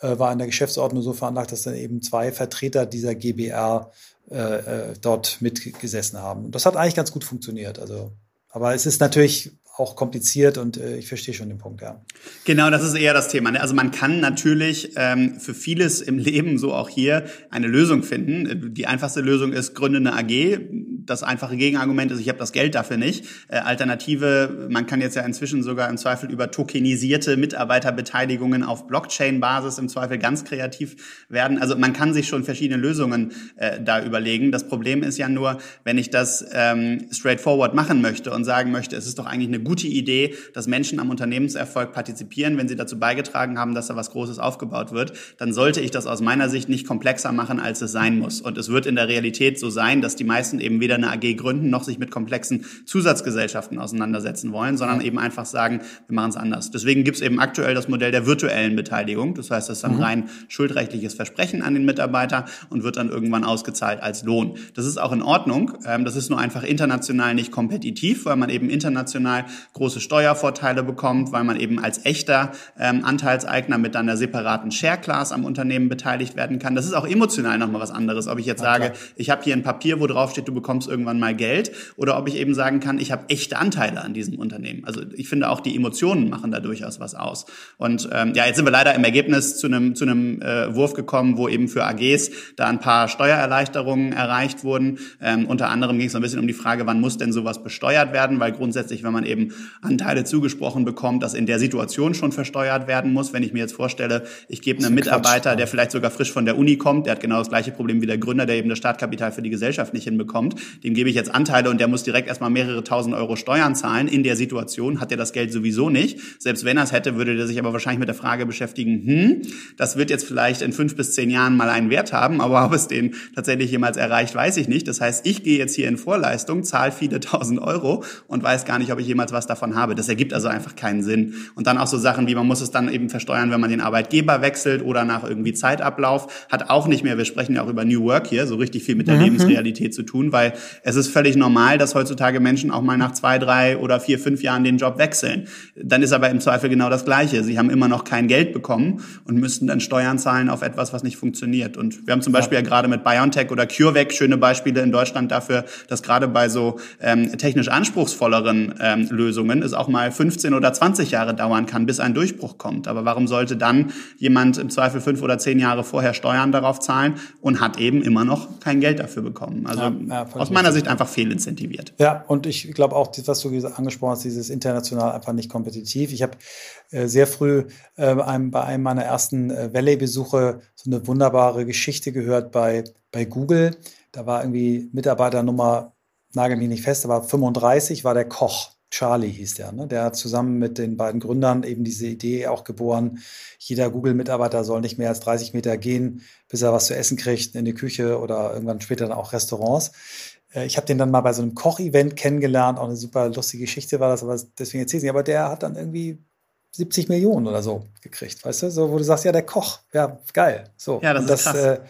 äh, war in der Geschäftsordnung so veranlagt, dass dann eben zwei Vertreter dieser GBR äh, äh, dort mitgesessen haben. Und das hat eigentlich ganz gut funktioniert. Also, aber es ist natürlich auch kompliziert und äh, ich verstehe schon den Punkt, ja. Genau, das ist eher das Thema. Ne? Also man kann natürlich ähm, für vieles im Leben, so auch hier, eine Lösung finden. Die einfachste Lösung ist, gründe eine AG. Das einfache Gegenargument ist, ich habe das Geld dafür nicht. Äh, Alternative, man kann jetzt ja inzwischen sogar im Zweifel über tokenisierte Mitarbeiterbeteiligungen auf Blockchain-Basis im Zweifel ganz kreativ werden. Also man kann sich schon verschiedene Lösungen äh, da überlegen. Das Problem ist ja nur, wenn ich das ähm, straightforward machen möchte und sagen möchte, es ist doch eigentlich eine gute Idee, dass Menschen am Unternehmenserfolg partizipieren, wenn sie dazu beigetragen haben, dass da was Großes aufgebaut wird, dann sollte ich das aus meiner Sicht nicht komplexer machen, als es sein muss. Und es wird in der Realität so sein, dass die meisten eben weder eine AG gründen, noch sich mit komplexen Zusatzgesellschaften auseinandersetzen wollen, sondern eben einfach sagen, wir machen es anders. Deswegen gibt es eben aktuell das Modell der virtuellen Beteiligung. Das heißt, das ist ein mhm. rein schuldrechtliches Versprechen an den Mitarbeiter und wird dann irgendwann ausgezahlt als Lohn. Das ist auch in Ordnung. Ähm, das ist nur einfach international nicht kompetitiv, weil man eben international große Steuervorteile bekommt, weil man eben als echter ähm, Anteilseigner mit einer separaten Share Class am Unternehmen beteiligt werden kann. Das ist auch emotional nochmal was anderes, ob ich jetzt ja, sage, ich habe hier ein Papier, wo drauf steht, du bekommst irgendwann mal Geld, oder ob ich eben sagen kann, ich habe echte Anteile an diesem Unternehmen. Also ich finde auch die Emotionen machen da durchaus was aus. Und ähm, ja, jetzt sind wir leider im Ergebnis zu einem zu einem äh, Wurf gekommen, wo eben für AGs da ein paar Steuererleichterungen erreicht wurden. Ähm, unter anderem ging es so ein bisschen um die Frage, wann muss denn sowas besteuert werden, weil grundsätzlich, wenn man eben Anteile zugesprochen bekommt, das in der Situation schon versteuert werden muss. Wenn ich mir jetzt vorstelle, ich gebe einem Mitarbeiter, der vielleicht sogar frisch von der Uni kommt, der hat genau das gleiche Problem wie der Gründer, der eben das Startkapital für die Gesellschaft nicht hinbekommt, dem gebe ich jetzt Anteile und der muss direkt erstmal mehrere tausend Euro Steuern zahlen. In der Situation hat er das Geld sowieso nicht. Selbst wenn er es hätte, würde er sich aber wahrscheinlich mit der Frage beschäftigen, hm, das wird jetzt vielleicht in fünf bis zehn Jahren mal einen Wert haben, aber ob es den tatsächlich jemals erreicht, weiß ich nicht. Das heißt, ich gehe jetzt hier in Vorleistung, zahle viele tausend Euro und weiß gar nicht, ob ich jemals was was davon habe. Das ergibt also einfach keinen Sinn. Und dann auch so Sachen wie, man muss es dann eben versteuern, wenn man den Arbeitgeber wechselt oder nach irgendwie Zeitablauf, hat auch nicht mehr, wir sprechen ja auch über New Work hier, so richtig viel mit der mhm. Lebensrealität zu tun, weil es ist völlig normal, dass heutzutage Menschen auch mal nach zwei, drei oder vier, fünf Jahren den Job wechseln. Dann ist aber im Zweifel genau das Gleiche. Sie haben immer noch kein Geld bekommen und müssten dann Steuern zahlen auf etwas, was nicht funktioniert. Und wir haben zum Beispiel ja, ja gerade mit BioNTech oder CureVac schöne Beispiele in Deutschland dafür, dass gerade bei so ähm, technisch anspruchsvolleren ähm, Lösungen es auch mal 15 oder 20 Jahre dauern kann, bis ein Durchbruch kommt. Aber warum sollte dann jemand im Zweifel fünf oder zehn Jahre vorher Steuern darauf zahlen und hat eben immer noch kein Geld dafür bekommen? Also ja, ja, aus meiner Sicht einfach fehlincentiviert. Ja, und ich glaube auch, was du angesprochen hast, dieses international einfach nicht kompetitiv. Ich habe äh, sehr früh äh, einem, bei einem meiner ersten äh, Valley-Besuche so eine wunderbare Geschichte gehört bei, bei Google. Da war irgendwie Mitarbeiternummer, nagel mich nicht fest, aber 35 war der Koch. Charlie hieß der. Ne? Der hat zusammen mit den beiden Gründern eben diese Idee auch geboren. Jeder Google-Mitarbeiter soll nicht mehr als 30 Meter gehen, bis er was zu essen kriegt in die Küche oder irgendwann später dann auch Restaurants. Äh, ich habe den dann mal bei so einem Koch-Event kennengelernt. Auch eine super lustige Geschichte war das, aber deswegen erzähle ich nicht. Aber der hat dann irgendwie 70 Millionen oder so gekriegt, weißt du? So, wo du sagst, ja, der Koch, ja, geil. So. Ja, das, und ist krass. Äh,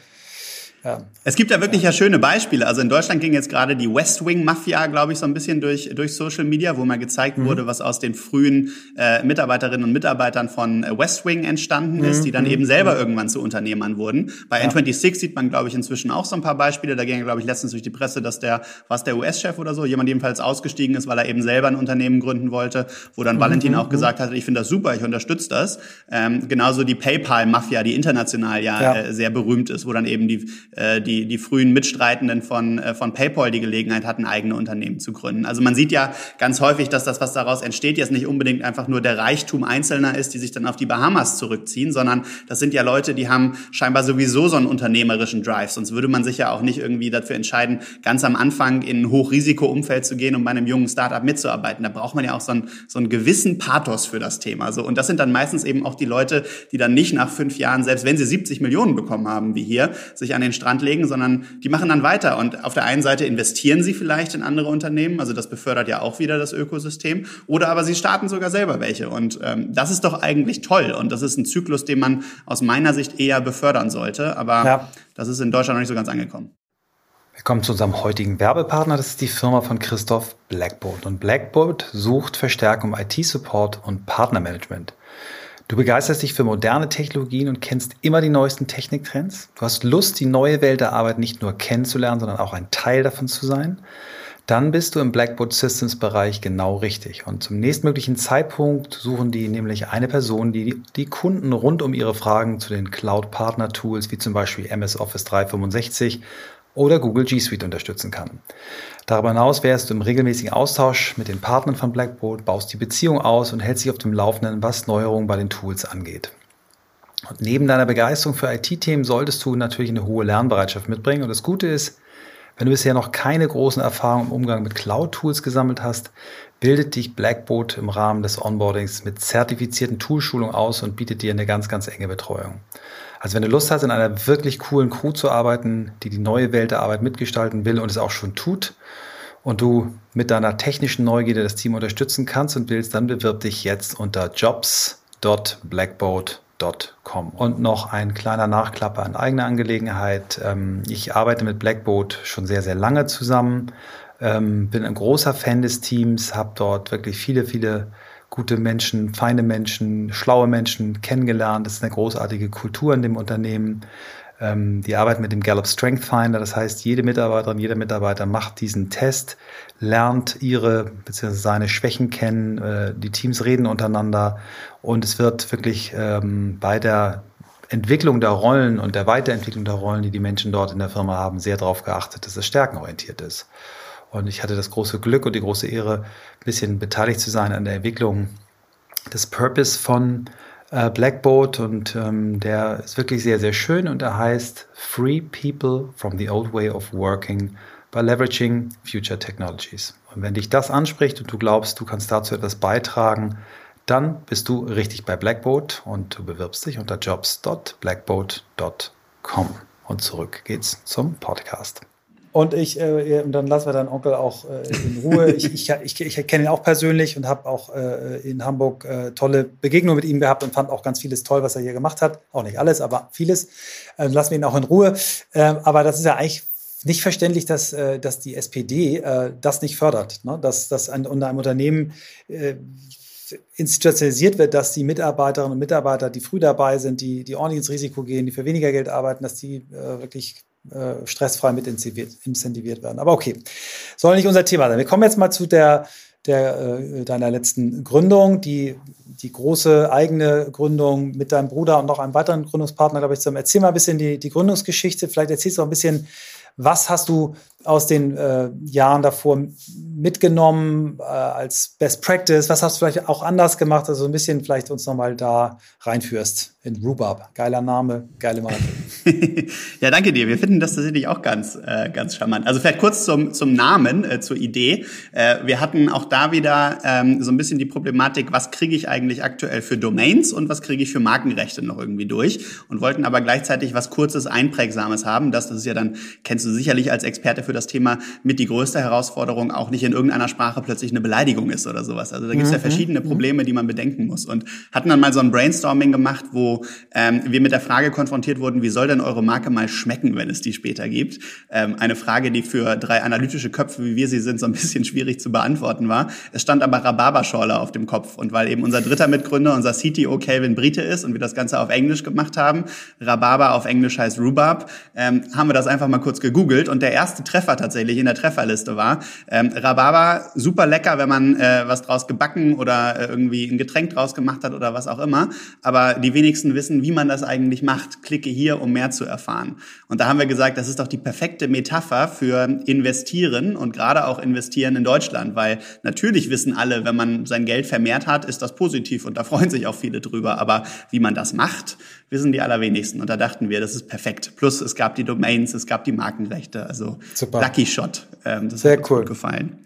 ja. Es gibt da wirklich ja. ja. schöne Beispiele. Also in Deutschland ging jetzt gerade die West Wing Mafia, glaube ich, so ein bisschen durch, durch Social Media, wo mal gezeigt mhm. wurde, was aus den frühen äh, Mitarbeiterinnen und Mitarbeitern von äh, West Wing entstanden ist, mhm. die dann mhm. eben selber mhm. irgendwann zu Unternehmern wurden. Bei ja. N26 sieht man, glaube ich, inzwischen auch so ein paar Beispiele. Da ging, glaube ich, letztens durch die Presse, dass der, was der US-Chef oder so, jemand jedenfalls ausgestiegen ist, weil er eben selber ein Unternehmen gründen wollte, wo dann mhm. Valentin auch mhm. gesagt hat, ich finde das super, ich unterstütze das. Ähm, genauso die PayPal-Mafia, die international ja, ja. Äh, sehr berühmt ist, wo dann eben die äh, die, die frühen Mitstreitenden von, äh, von PayPal die Gelegenheit hatten, eigene Unternehmen zu gründen. Also man sieht ja ganz häufig, dass das, was daraus entsteht, jetzt nicht unbedingt einfach nur der Reichtum Einzelner ist, die sich dann auf die Bahamas zurückziehen, sondern das sind ja Leute, die haben scheinbar sowieso so einen unternehmerischen Drive. Sonst würde man sich ja auch nicht irgendwie dafür entscheiden, ganz am Anfang in ein Hochrisikoumfeld zu gehen, um bei einem jungen Startup mitzuarbeiten. Da braucht man ja auch so einen, so einen gewissen Pathos für das Thema. So, und das sind dann meistens eben auch die Leute, die dann nicht nach fünf Jahren, selbst wenn sie 70 Millionen bekommen haben, wie hier, sich an den Strand legen, sondern die machen dann weiter. Und auf der einen Seite investieren sie vielleicht in andere Unternehmen, also das befördert ja auch wieder das Ökosystem, oder aber sie starten sogar selber welche. Und ähm, das ist doch eigentlich toll. Und das ist ein Zyklus, den man aus meiner Sicht eher befördern sollte. Aber ja. das ist in Deutschland noch nicht so ganz angekommen. Wir kommen zu unserem heutigen Werbepartner. Das ist die Firma von Christoph Blackboard. Und Blackboard sucht Verstärkung im IT-Support und Partnermanagement. Du begeisterst dich für moderne Technologien und kennst immer die neuesten Techniktrends. Du hast Lust, die neue Welt der Arbeit nicht nur kennenzulernen, sondern auch ein Teil davon zu sein. Dann bist du im Blackboard Systems Bereich genau richtig. Und zum nächstmöglichen Zeitpunkt suchen die nämlich eine Person, die die Kunden rund um ihre Fragen zu den Cloud Partner Tools wie zum Beispiel MS Office 365 oder Google G Suite unterstützen kann. Darüber hinaus wärst du im regelmäßigen Austausch mit den Partnern von Blackboard, baust die Beziehung aus und hältst dich auf dem Laufenden, was Neuerungen bei den Tools angeht. Und neben deiner Begeisterung für IT-Themen solltest du natürlich eine hohe Lernbereitschaft mitbringen. Und das Gute ist, wenn du bisher noch keine großen Erfahrungen im Umgang mit Cloud-Tools gesammelt hast, bildet dich Blackboard im Rahmen des Onboardings mit zertifizierten Toolschulungen aus und bietet dir eine ganz, ganz enge Betreuung. Also wenn du Lust hast, in einer wirklich coolen Crew zu arbeiten, die die neue Welt der Arbeit mitgestalten will und es auch schon tut, und du mit deiner technischen Neugierde das Team unterstützen kannst und willst, dann bewirb dich jetzt unter jobs.blackboat.com. Und noch ein kleiner Nachklapper an eigener Angelegenheit. Ähm, ich arbeite mit Blackboat schon sehr, sehr lange zusammen, ähm, bin ein großer Fan des Teams, habe dort wirklich viele, viele gute Menschen, feine Menschen, schlaue Menschen kennengelernt. Das ist eine großartige Kultur in dem Unternehmen. Ähm, die arbeiten mit dem Gallup Strength Finder. Das heißt, jede Mitarbeiterin, jeder Mitarbeiter macht diesen Test, lernt ihre bzw. seine Schwächen kennen. Äh, die Teams reden untereinander und es wird wirklich ähm, bei der Entwicklung der Rollen und der Weiterentwicklung der Rollen, die die Menschen dort in der Firma haben, sehr darauf geachtet, dass es stärkenorientiert ist. Und ich hatte das große Glück und die große Ehre, ein bisschen beteiligt zu sein an der Entwicklung des Purpose von äh, Blackboard und ähm, der ist wirklich sehr, sehr schön und er heißt Free People from the Old Way of Working by Leveraging Future Technologies. Und wenn dich das anspricht und du glaubst, du kannst dazu etwas beitragen, dann bist du richtig bei Blackboard und du bewirbst dich unter jobs.blackboard.com. Und zurück geht's zum Podcast. Und ich, äh, und dann lassen wir deinen Onkel auch äh, in Ruhe. ich, ich, ich, ich kenne ihn auch persönlich und habe auch äh, in Hamburg äh, tolle Begegnungen mit ihm gehabt und fand auch ganz vieles toll, was er hier gemacht hat. Auch nicht alles, aber vieles. Äh, lassen wir ihn auch in Ruhe. Äh, aber das ist ja eigentlich nicht verständlich, dass, äh, dass die SPD äh, das nicht fördert, ne? dass, dass ein, unter einem Unternehmen institutionalisiert wird, dass die Mitarbeiterinnen und Mitarbeiter, die früh dabei sind, die, die ordentlich ins Risiko gehen, die für weniger Geld arbeiten, dass die äh, wirklich äh, stressfrei mit incentiviert werden. Aber okay, soll nicht unser Thema sein. Wir kommen jetzt mal zu der, der, äh, deiner letzten Gründung, die, die große eigene Gründung mit deinem Bruder und noch einem weiteren Gründungspartner, glaube ich, zusammen. Erzähl mal ein bisschen die, die Gründungsgeschichte. Vielleicht erzählst du auch ein bisschen, was hast du aus den äh, Jahren davor mitgenommen äh, als Best Practice? Was hast du vielleicht auch anders gemacht? Also ein bisschen vielleicht uns nochmal da reinführst in Rhubarb. Geiler Name, geile Marke. ja, danke dir. Wir finden das tatsächlich auch ganz, äh, ganz charmant. Also vielleicht kurz zum, zum Namen, äh, zur Idee. Äh, wir hatten auch da wieder ähm, so ein bisschen die Problematik, was kriege ich eigentlich aktuell für Domains und was kriege ich für Markenrechte noch irgendwie durch und wollten aber gleichzeitig was Kurzes, Einprägsames haben. Das, das ist ja dann, kennst du sicherlich als Experte für das Thema mit die größte Herausforderung, auch nicht in irgendeiner Sprache plötzlich eine Beleidigung ist oder sowas. Also da gibt es ja mhm. verschiedene mhm. Probleme, die man bedenken muss. Und hatten dann mal so ein Brainstorming gemacht, wo ähm, wir mit der Frage konfrontiert wurden, wie soll denn eure Marke mal schmecken, wenn es die später gibt? Ähm, eine Frage, die für drei analytische Köpfe, wie wir sie sind, so ein bisschen schwierig zu beantworten war. Es stand aber Rhabarberschorle auf dem Kopf. Und weil eben unser dritter Mitgründer, unser CTO Calvin Brite ist und wir das Ganze auf Englisch gemacht haben, Rhabarber auf Englisch heißt Rhubarb, ähm, haben wir das einfach mal kurz gegoogelt und der erste Treffer tatsächlich in der Trefferliste war. Ähm, Rhabarber, super lecker, wenn man äh, was draus gebacken oder äh, irgendwie ein Getränk draus gemacht hat oder was auch immer. Aber die wenigsten wissen, wie man das eigentlich macht. Klicke hier, um mehr zu erfahren. Und da haben wir gesagt, das ist doch die perfekte Metapher für investieren und gerade auch investieren in Deutschland, weil natürlich wissen alle, wenn man sein Geld vermehrt hat, ist das positiv und da freuen sich auch viele drüber. Aber wie man das macht, wissen die allerwenigsten. Und da dachten wir, das ist perfekt. Plus es gab die Domains, es gab die Markenrechte. Also Super. Lucky Shot. Ähm, das Sehr hat uns cool. gut gefallen.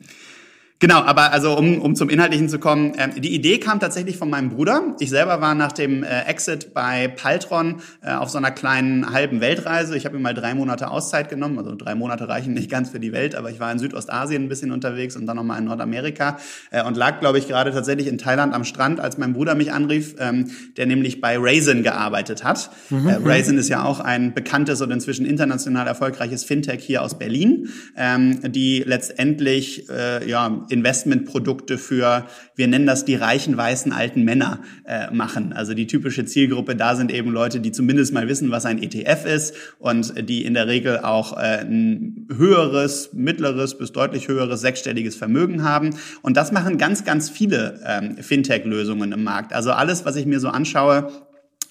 Genau, aber also um, um zum Inhaltlichen zu kommen, ähm, die Idee kam tatsächlich von meinem Bruder. Ich selber war nach dem äh, Exit bei Paltron äh, auf so einer kleinen halben Weltreise. Ich habe mir mal drei Monate Auszeit genommen. Also drei Monate reichen nicht ganz für die Welt, aber ich war in Südostasien ein bisschen unterwegs und dann nochmal in Nordamerika äh, und lag, glaube ich, gerade tatsächlich in Thailand am Strand, als mein Bruder mich anrief, ähm, der nämlich bei Raisin gearbeitet hat. Mhm. Äh, Raisin ist ja auch ein bekanntes und inzwischen international erfolgreiches Fintech hier aus Berlin, ähm, die letztendlich äh, ja Investmentprodukte für, wir nennen das die reichen weißen alten Männer äh, machen. Also die typische Zielgruppe da sind eben Leute, die zumindest mal wissen, was ein ETF ist und die in der Regel auch äh, ein höheres, mittleres bis deutlich höheres sechsstelliges Vermögen haben. Und das machen ganz, ganz viele ähm, Fintech-Lösungen im Markt. Also alles, was ich mir so anschaue,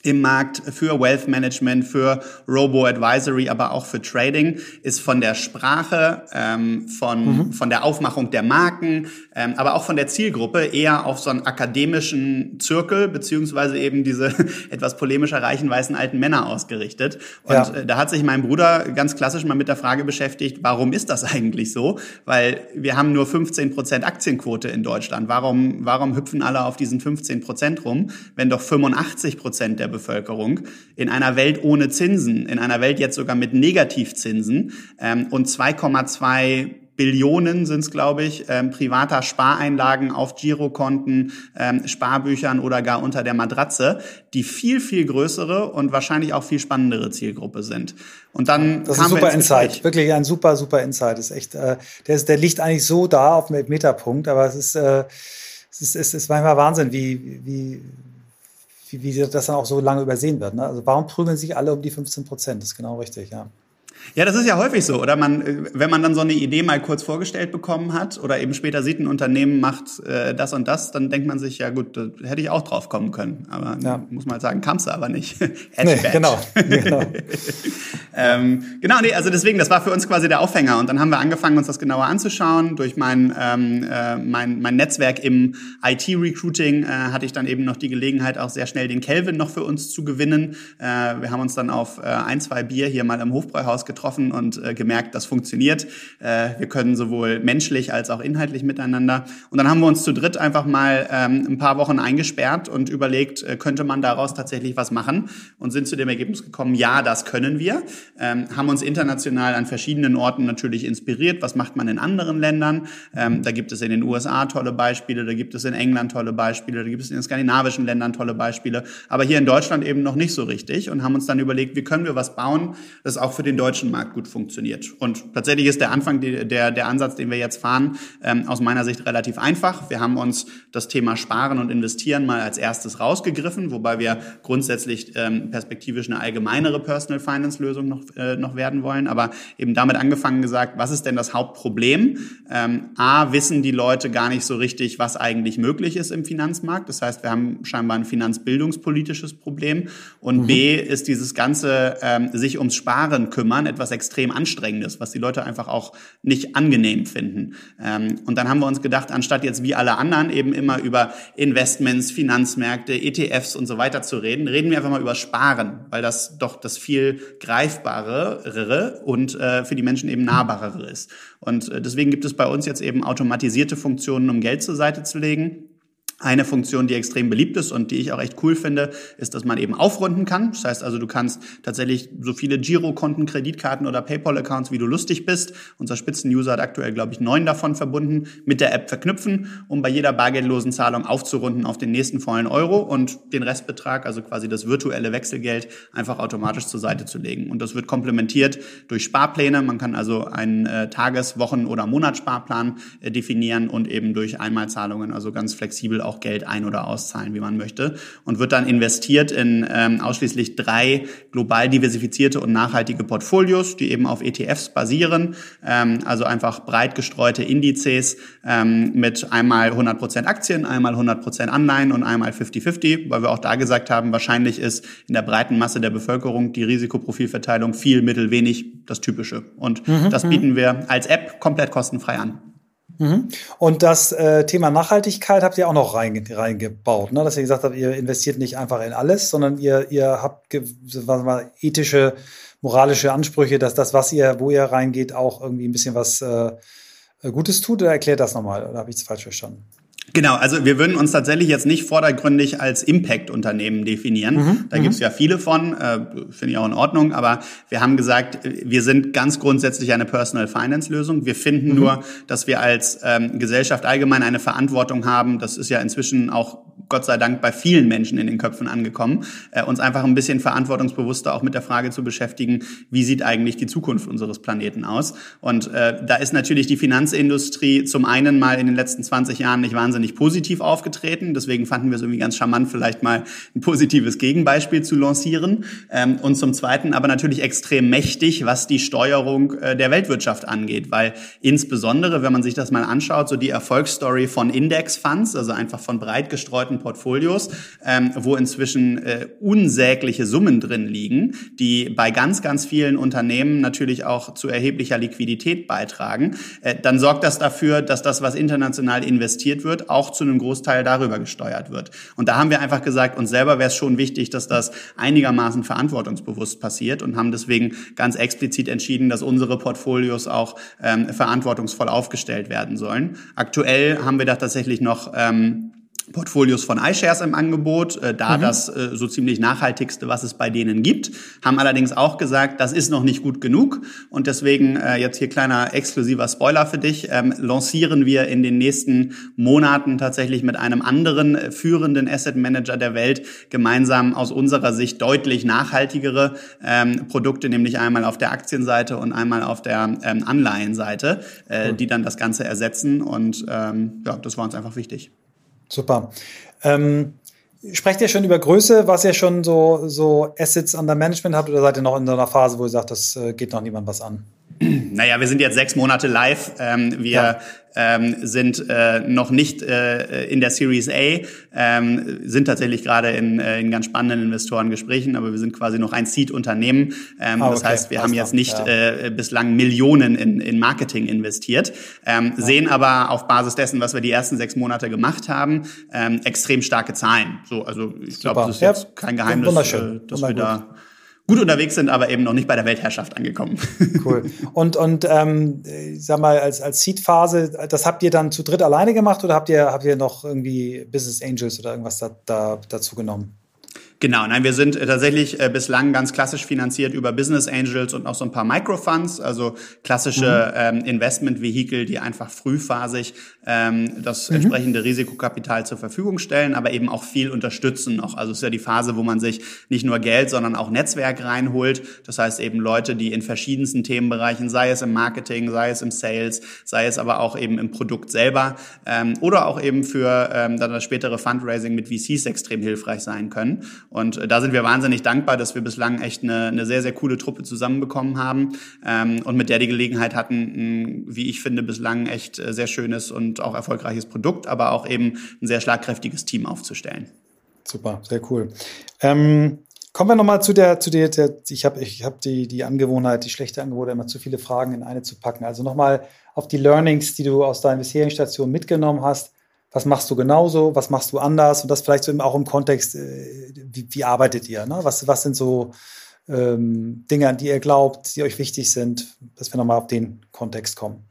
im Markt für Wealth Management, für Robo-Advisory, aber auch für Trading, ist von der Sprache, ähm, von, mhm. von der Aufmachung der Marken, ähm, aber auch von der Zielgruppe eher auf so einen akademischen Zirkel, beziehungsweise eben diese etwas polemischer reichen weißen alten Männer ausgerichtet. Und ja. äh, da hat sich mein Bruder ganz klassisch mal mit der Frage beschäftigt, warum ist das eigentlich so? Weil wir haben nur 15 Prozent Aktienquote in Deutschland. Warum, warum hüpfen alle auf diesen 15 Prozent rum, wenn doch 85 Prozent der Bevölkerung in einer Welt ohne Zinsen, in einer Welt jetzt sogar mit Negativzinsen ähm, und 2,2 Billionen sind es, glaube ich, ähm, privater Spareinlagen auf Girokonten, ähm, Sparbüchern oder gar unter der Matratze, die viel, viel größere und wahrscheinlich auch viel spannendere Zielgruppe sind. Und dann das ist ein super Insight, wirklich ein super, super Insight. Das ist echt, äh, der, ist, der liegt eigentlich so da auf dem Metapunkt, aber es ist, äh, es ist, es ist manchmal Wahnsinn, wie, wie, wie, wie das dann auch so lange übersehen wird. Ne? Also warum prügeln sich alle um die 15 Prozent? Das ist genau richtig, ja. Ja, das ist ja häufig so, oder man, äh, wenn man dann so eine Idee mal kurz vorgestellt bekommen hat oder eben später sieht, ein Unternehmen macht äh, das und das, dann denkt man sich, ja gut, da hätte ich auch drauf kommen können. Aber ja. muss man halt sagen, kam's aber nicht. nee, genau. genau. ähm, genau, nee, also deswegen, das war für uns quasi der Aufhänger. Und dann haben wir angefangen, uns das genauer anzuschauen. Durch mein, ähm, äh, mein, mein Netzwerk im IT-Recruiting äh, hatte ich dann eben noch die Gelegenheit, auch sehr schnell den Kelvin noch für uns zu gewinnen. Äh, wir haben uns dann auf äh, ein, zwei Bier hier mal im Hofbräuhaus getroffen und äh, gemerkt, das funktioniert. Äh, wir können sowohl menschlich als auch inhaltlich miteinander. Und dann haben wir uns zu dritt einfach mal ähm, ein paar Wochen eingesperrt und überlegt, äh, könnte man daraus tatsächlich was machen? Und sind zu dem Ergebnis gekommen, ja, das können wir. Ähm, haben uns international an verschiedenen Orten natürlich inspiriert. Was macht man in anderen Ländern? Ähm, da gibt es in den USA tolle Beispiele, da gibt es in England tolle Beispiele, da gibt es in den skandinavischen Ländern tolle Beispiele, aber hier in Deutschland eben noch nicht so richtig und haben uns dann überlegt, wie können wir was bauen, das auch für den deutschen deutschen Markt gut funktioniert. Und tatsächlich ist der Anfang, der, der Ansatz, den wir jetzt fahren, ähm, aus meiner Sicht relativ einfach. Wir haben uns das Thema Sparen und Investieren mal als erstes rausgegriffen, wobei wir grundsätzlich ähm, perspektivisch eine allgemeinere Personal Finance Lösung noch, äh, noch werden wollen. Aber eben damit angefangen gesagt, was ist denn das Hauptproblem? Ähm, A, wissen die Leute gar nicht so richtig, was eigentlich möglich ist im Finanzmarkt. Das heißt, wir haben scheinbar ein finanzbildungspolitisches Problem. Und mhm. B, ist dieses ganze ähm, sich ums Sparen kümmern etwas extrem Anstrengendes, was die Leute einfach auch nicht angenehm finden. Ähm, und dann haben wir uns gedacht, anstatt jetzt wie alle anderen eben immer über Investments, Finanzmärkte, ETFs und so weiter zu reden, reden wir einfach mal über Sparen, weil das doch das viel greifbarere und äh, für die Menschen eben nahbarere ist. Und äh, deswegen gibt es bei uns jetzt eben automatisierte Funktionen, um Geld zur Seite zu legen eine Funktion, die extrem beliebt ist und die ich auch echt cool finde, ist, dass man eben aufrunden kann. Das heißt also, du kannst tatsächlich so viele Girokonten, Kreditkarten oder PayPal-Accounts, wie du lustig bist. Unser Spitzenuser hat aktuell, glaube ich, neun davon verbunden, mit der App verknüpfen, um bei jeder bargeldlosen Zahlung aufzurunden auf den nächsten vollen Euro und den Restbetrag, also quasi das virtuelle Wechselgeld, einfach automatisch zur Seite zu legen. Und das wird komplementiert durch Sparpläne. Man kann also einen äh, Tages-, Wochen- oder Monatssparplan äh, definieren und eben durch Einmalzahlungen, also ganz flexibel auch Geld ein- oder auszahlen, wie man möchte, und wird dann investiert in ähm, ausschließlich drei global diversifizierte und nachhaltige Portfolios, die eben auf ETFs basieren, ähm, also einfach breit gestreute Indizes ähm, mit einmal 100% Aktien, einmal 100% Anleihen und einmal 50-50, weil wir auch da gesagt haben, wahrscheinlich ist in der breiten Masse der Bevölkerung die Risikoprofilverteilung viel, mittel, wenig das Typische. Und mhm, das bieten wir als App komplett kostenfrei an. Mhm. Und das äh, Thema Nachhaltigkeit habt ihr auch noch rein, reingebaut, ne? dass ihr gesagt habt, ihr investiert nicht einfach in alles, sondern ihr, ihr habt mal, ethische, moralische Ansprüche, dass das, was ihr, wo ihr reingeht, auch irgendwie ein bisschen was äh, Gutes tut. Oder erklärt das nochmal? Oder habe ich es falsch verstanden? Genau, also wir würden uns tatsächlich jetzt nicht vordergründig als Impact-Unternehmen definieren. Mhm, da gibt's mhm. ja viele von, äh, finde ich auch in Ordnung, aber wir haben gesagt, wir sind ganz grundsätzlich eine Personal Finance-Lösung. Wir finden mhm. nur, dass wir als ähm, Gesellschaft allgemein eine Verantwortung haben. Das ist ja inzwischen auch Gott sei Dank bei vielen Menschen in den Köpfen angekommen, äh, uns einfach ein bisschen verantwortungsbewusster auch mit der Frage zu beschäftigen, wie sieht eigentlich die Zukunft unseres Planeten aus? Und äh, da ist natürlich die Finanzindustrie zum einen mal in den letzten 20 Jahren nicht wahnsinnig positiv aufgetreten. Deswegen fanden wir es irgendwie ganz charmant, vielleicht mal ein positives Gegenbeispiel zu lancieren. Ähm, und zum Zweiten aber natürlich extrem mächtig, was die Steuerung äh, der Weltwirtschaft angeht, weil insbesondere, wenn man sich das mal anschaut, so die Erfolgsstory von Indexfunds, also einfach von breit gestreuten Portfolios, ähm, wo inzwischen äh, unsägliche Summen drin liegen, die bei ganz, ganz vielen Unternehmen natürlich auch zu erheblicher Liquidität beitragen, äh, dann sorgt das dafür, dass das, was international investiert wird, auch zu einem Großteil darüber gesteuert wird. Und da haben wir einfach gesagt, uns selber wäre es schon wichtig, dass das einigermaßen verantwortungsbewusst passiert und haben deswegen ganz explizit entschieden, dass unsere Portfolios auch ähm, verantwortungsvoll aufgestellt werden sollen. Aktuell haben wir da tatsächlich noch ähm, Portfolios von iShares im Angebot, äh, da mhm. das äh, so ziemlich nachhaltigste, was es bei denen gibt, haben allerdings auch gesagt, das ist noch nicht gut genug und deswegen äh, jetzt hier kleiner exklusiver Spoiler für dich, ähm, lancieren wir in den nächsten Monaten tatsächlich mit einem anderen äh, führenden Asset Manager der Welt gemeinsam aus unserer Sicht deutlich nachhaltigere ähm, Produkte, nämlich einmal auf der Aktienseite und einmal auf der ähm, Anleihenseite, äh, mhm. die dann das Ganze ersetzen und ähm, ja, das war uns einfach wichtig. Super. Ähm, sprecht ihr schon über Größe, was ihr schon so, so Assets under Management habt oder seid ihr noch in so einer Phase, wo ihr sagt, das äh, geht noch niemand was an? Naja, wir sind jetzt sechs Monate live. Ähm, wir ja. Ähm, sind äh, noch nicht äh, in der Series A, ähm, sind tatsächlich gerade in, äh, in ganz spannenden Investorengesprächen, aber wir sind quasi noch ein Seed-Unternehmen. Ähm, ah, okay. Das heißt, wir Passt haben jetzt nicht ja. äh, bislang Millionen in, in Marketing investiert, ähm, ja. sehen aber auf Basis dessen, was wir die ersten sechs Monate gemacht haben, ähm, extrem starke Zahlen. So, also ich glaube, das ist jetzt kein Geheimnis, äh, dass wir da gut unterwegs sind, aber eben noch nicht bei der Weltherrschaft angekommen. Cool. Und, und ähm, sag mal, als, als Seed-Phase, das habt ihr dann zu dritt alleine gemacht oder habt ihr, habt ihr noch irgendwie Business Angels oder irgendwas da, da dazu genommen? Genau, nein, wir sind äh, tatsächlich äh, bislang ganz klassisch finanziert über Business Angels und auch so ein paar Microfunds, also klassische mhm. ähm, Investmentvehikel, die einfach frühphasig ähm, das mhm. entsprechende Risikokapital zur Verfügung stellen, aber eben auch viel unterstützen noch. Also es ist ja die Phase, wo man sich nicht nur Geld, sondern auch Netzwerk reinholt. Das heißt eben Leute, die in verschiedensten Themenbereichen, sei es im Marketing, sei es im Sales, sei es aber auch eben im Produkt selber ähm, oder auch eben für ähm, dann das spätere Fundraising mit VCs extrem hilfreich sein können. Und äh, da sind wir wahnsinnig dankbar, dass wir bislang echt eine, eine sehr, sehr coole Truppe zusammenbekommen haben ähm, und mit der die Gelegenheit hatten, ein, wie ich finde, bislang echt äh, sehr schönes und auch erfolgreiches Produkt, aber auch eben ein sehr schlagkräftiges Team aufzustellen. Super, sehr cool. Ähm, kommen wir nochmal zu der, zu der, der ich habe ich hab die, die Angewohnheit, die schlechte Angewohnheit, immer zu viele Fragen in eine zu packen. Also nochmal auf die Learnings, die du aus deinen bisherigen Stationen mitgenommen hast was machst du genauso, was machst du anders und das vielleicht so auch im Kontext, äh, wie, wie arbeitet ihr? Ne? Was, was sind so ähm, Dinge, an die ihr glaubt, die euch wichtig sind, dass wir nochmal auf den Kontext kommen?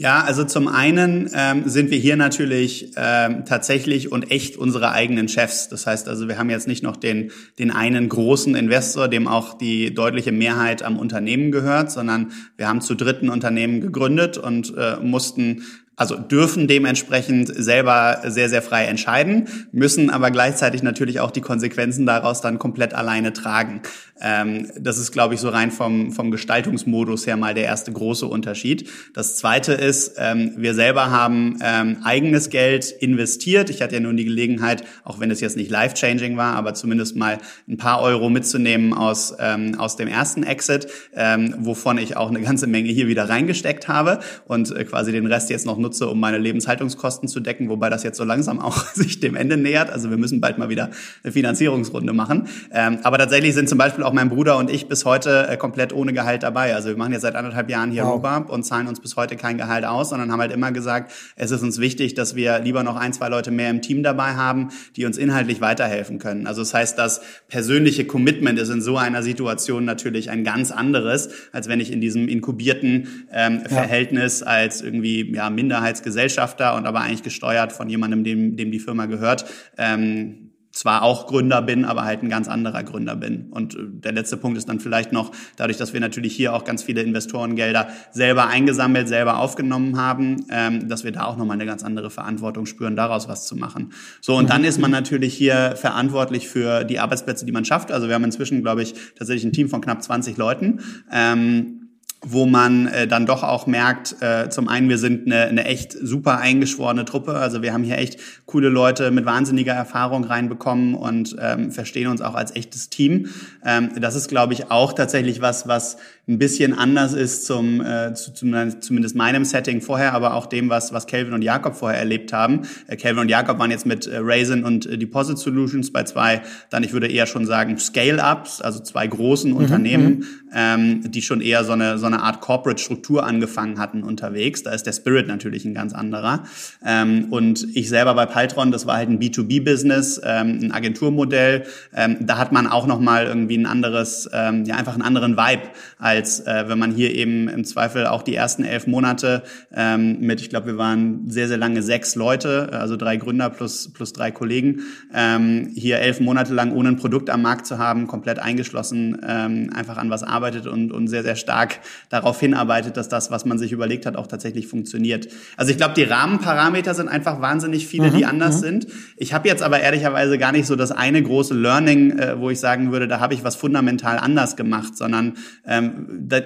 Ja, also zum einen ähm, sind wir hier natürlich ähm, tatsächlich und echt unsere eigenen Chefs. Das heißt also, wir haben jetzt nicht noch den, den einen großen Investor, dem auch die deutliche Mehrheit am Unternehmen gehört, sondern wir haben zu dritten Unternehmen gegründet und äh, mussten also dürfen dementsprechend selber sehr, sehr frei entscheiden, müssen aber gleichzeitig natürlich auch die Konsequenzen daraus dann komplett alleine tragen. Ähm, das ist, glaube ich, so rein vom, vom Gestaltungsmodus her mal der erste große Unterschied. Das zweite ist, ähm, wir selber haben ähm, eigenes Geld investiert. Ich hatte ja nun die Gelegenheit, auch wenn es jetzt nicht life-changing war, aber zumindest mal ein paar Euro mitzunehmen aus, ähm, aus dem ersten Exit, ähm, wovon ich auch eine ganze Menge hier wieder reingesteckt habe und äh, quasi den Rest jetzt noch nutze, um meine Lebenshaltungskosten zu decken, wobei das jetzt so langsam auch sich dem Ende nähert. Also wir müssen bald mal wieder eine Finanzierungsrunde machen. Ähm, aber tatsächlich sind zum Beispiel mein Bruder und ich bis heute äh, komplett ohne Gehalt dabei. Also wir machen jetzt seit anderthalb Jahren hier wow. Rhubarb und zahlen uns bis heute kein Gehalt aus, sondern haben halt immer gesagt, es ist uns wichtig, dass wir lieber noch ein, zwei Leute mehr im Team dabei haben, die uns inhaltlich weiterhelfen können. Also das heißt, das persönliche Commitment ist in so einer Situation natürlich ein ganz anderes, als wenn ich in diesem inkubierten ähm, ja. Verhältnis als irgendwie ja, Minderheitsgesellschafter und aber eigentlich gesteuert von jemandem, dem, dem die Firma gehört, ähm, zwar auch Gründer bin, aber halt ein ganz anderer Gründer bin. Und äh, der letzte Punkt ist dann vielleicht noch, dadurch, dass wir natürlich hier auch ganz viele Investorengelder selber eingesammelt, selber aufgenommen haben, ähm, dass wir da auch nochmal eine ganz andere Verantwortung spüren, daraus was zu machen. So, und dann ist man natürlich hier verantwortlich für die Arbeitsplätze, die man schafft. Also wir haben inzwischen, glaube ich, tatsächlich ein Team von knapp 20 Leuten. Ähm, wo man äh, dann doch auch merkt, äh, zum einen, wir sind eine, eine echt super eingeschworene Truppe. Also wir haben hier echt coole Leute mit wahnsinniger Erfahrung reinbekommen und ähm, verstehen uns auch als echtes Team. Ähm, das ist, glaube ich, auch tatsächlich was, was ein bisschen anders ist zum, äh, zu, zum, zumindest meinem Setting vorher, aber auch dem, was, was Kelvin und Jakob vorher erlebt haben. Äh, Kelvin und Jakob waren jetzt mit äh, Raisin und äh, Deposit Solutions bei zwei, dann ich würde eher schon sagen Scale-Ups, also zwei großen mhm, Unternehmen, mhm. Ähm, die schon eher so eine, so eine Art Corporate-Struktur angefangen hatten unterwegs. Da ist der Spirit natürlich ein ganz anderer. Ähm, und ich selber bei Paltron, das war halt ein B2B-Business, ähm, ein Agenturmodell. Ähm, da hat man auch nochmal irgendwie ein anderes, ähm, ja einfach einen anderen Vibe als äh, wenn man hier eben im Zweifel auch die ersten elf Monate ähm, mit, ich glaube, wir waren sehr, sehr lange sechs Leute, also drei Gründer plus, plus drei Kollegen, ähm, hier elf Monate lang ohne ein Produkt am Markt zu haben, komplett eingeschlossen, ähm, einfach an was arbeitet und, und sehr, sehr stark darauf hinarbeitet, dass das, was man sich überlegt hat, auch tatsächlich funktioniert. Also ich glaube, die Rahmenparameter sind einfach wahnsinnig viele, mhm, die anders mhm. sind. Ich habe jetzt aber ehrlicherweise gar nicht so das eine große Learning, äh, wo ich sagen würde, da habe ich was fundamental anders gemacht, sondern ähm,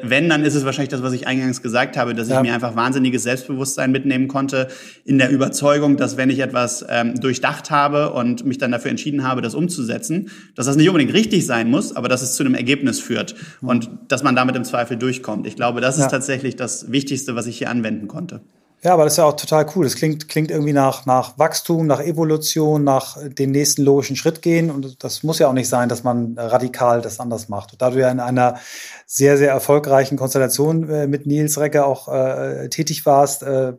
wenn, dann ist es wahrscheinlich das, was ich eingangs gesagt habe, dass ja. ich mir einfach wahnsinniges Selbstbewusstsein mitnehmen konnte, in der Überzeugung, dass wenn ich etwas ähm, durchdacht habe und mich dann dafür entschieden habe, das umzusetzen, dass das nicht unbedingt richtig sein muss, aber dass es zu einem Ergebnis führt und dass man damit im Zweifel durchkommt. Ich glaube, das ja. ist tatsächlich das Wichtigste, was ich hier anwenden konnte. Ja, aber das ist ja auch total cool. Das klingt, klingt irgendwie nach, nach Wachstum, nach Evolution, nach dem nächsten logischen Schritt gehen. Und das muss ja auch nicht sein, dass man radikal das anders macht. Und da du ja in einer sehr, sehr erfolgreichen Konstellation äh, mit Nils Recke auch äh, tätig warst, äh,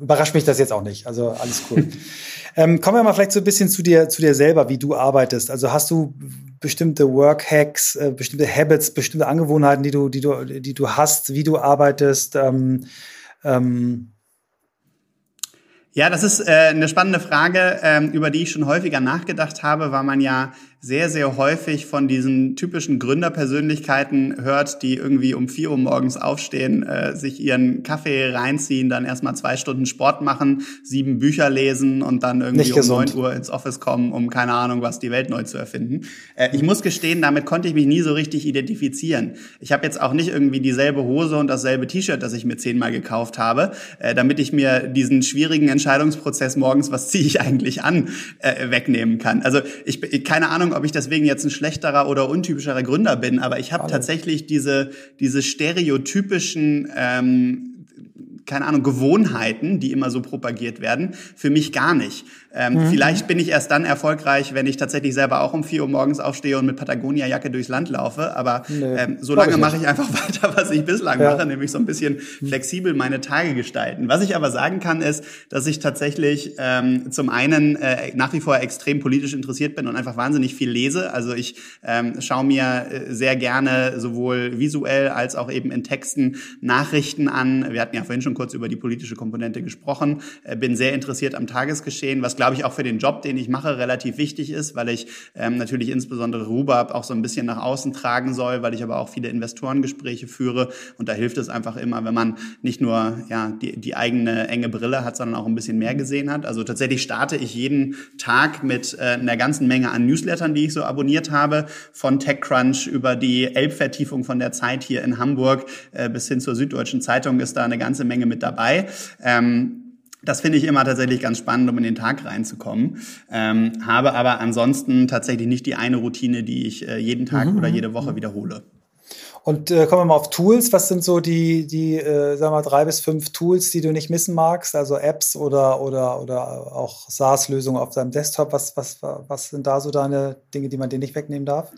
überrascht mich das jetzt auch nicht. Also alles cool. ähm, kommen wir mal vielleicht so ein bisschen zu dir, zu dir selber, wie du arbeitest. Also hast du bestimmte Work-Hacks, äh, bestimmte Habits, bestimmte Angewohnheiten, die du, die du, die du hast, wie du arbeitest? Ähm, ähm, ja, das ist äh, eine spannende Frage, ähm, über die ich schon häufiger nachgedacht habe, weil man ja sehr, sehr häufig von diesen typischen Gründerpersönlichkeiten hört, die irgendwie um vier Uhr morgens aufstehen, äh, sich ihren Kaffee reinziehen, dann erstmal zwei Stunden Sport machen, sieben Bücher lesen und dann irgendwie um neun Uhr ins Office kommen, um keine Ahnung, was die Welt neu zu erfinden. Äh, ich muss gestehen, damit konnte ich mich nie so richtig identifizieren. Ich habe jetzt auch nicht irgendwie dieselbe Hose und dasselbe T-Shirt, das ich mir zehnmal gekauft habe, äh, damit ich mir diesen schwierigen Entscheidungsprozess morgens, was ziehe ich eigentlich an, äh, wegnehmen kann. Also ich keine Ahnung, ob ich deswegen jetzt ein schlechterer oder untypischerer Gründer bin, aber ich habe tatsächlich diese diese stereotypischen ähm, keine Ahnung, Gewohnheiten, die immer so propagiert werden, für mich gar nicht. Ähm, mhm. Vielleicht bin ich erst dann erfolgreich, wenn ich tatsächlich selber auch um vier Uhr morgens aufstehe und mit Patagonia-Jacke durchs Land laufe. Aber nee, ähm, so lange mache ich einfach weiter, was ich bislang ja. mache, nämlich so ein bisschen mhm. flexibel meine Tage gestalten. Was ich aber sagen kann, ist, dass ich tatsächlich ähm, zum einen äh, nach wie vor extrem politisch interessiert bin und einfach wahnsinnig viel lese. Also ich ähm, schaue mir äh, sehr gerne sowohl visuell als auch eben in Texten Nachrichten an. Wir hatten ja vorhin schon kurz über die politische Komponente gesprochen. Äh, bin sehr interessiert am Tagesgeschehen, was glaube ich, auch für den Job, den ich mache, relativ wichtig ist, weil ich ähm, natürlich insbesondere Rubab auch so ein bisschen nach außen tragen soll, weil ich aber auch viele Investorengespräche führe. Und da hilft es einfach immer, wenn man nicht nur ja, die, die eigene enge Brille hat, sondern auch ein bisschen mehr gesehen hat. Also tatsächlich starte ich jeden Tag mit äh, einer ganzen Menge an Newslettern, die ich so abonniert habe, von TechCrunch über die Elbvertiefung von der Zeit hier in Hamburg äh, bis hin zur Süddeutschen Zeitung ist da eine ganze Menge mit dabei. Ähm, das finde ich immer tatsächlich ganz spannend, um in den Tag reinzukommen. Ähm, habe aber ansonsten tatsächlich nicht die eine Routine, die ich äh, jeden Tag mhm. oder jede Woche wiederhole. Und äh, kommen wir mal auf Tools. Was sind so die, die äh, sagen wir mal, drei bis fünf Tools, die du nicht missen magst? Also Apps oder, oder, oder auch SaaS-Lösungen auf deinem Desktop. Was, was, was sind da so deine Dinge, die man dir nicht wegnehmen darf?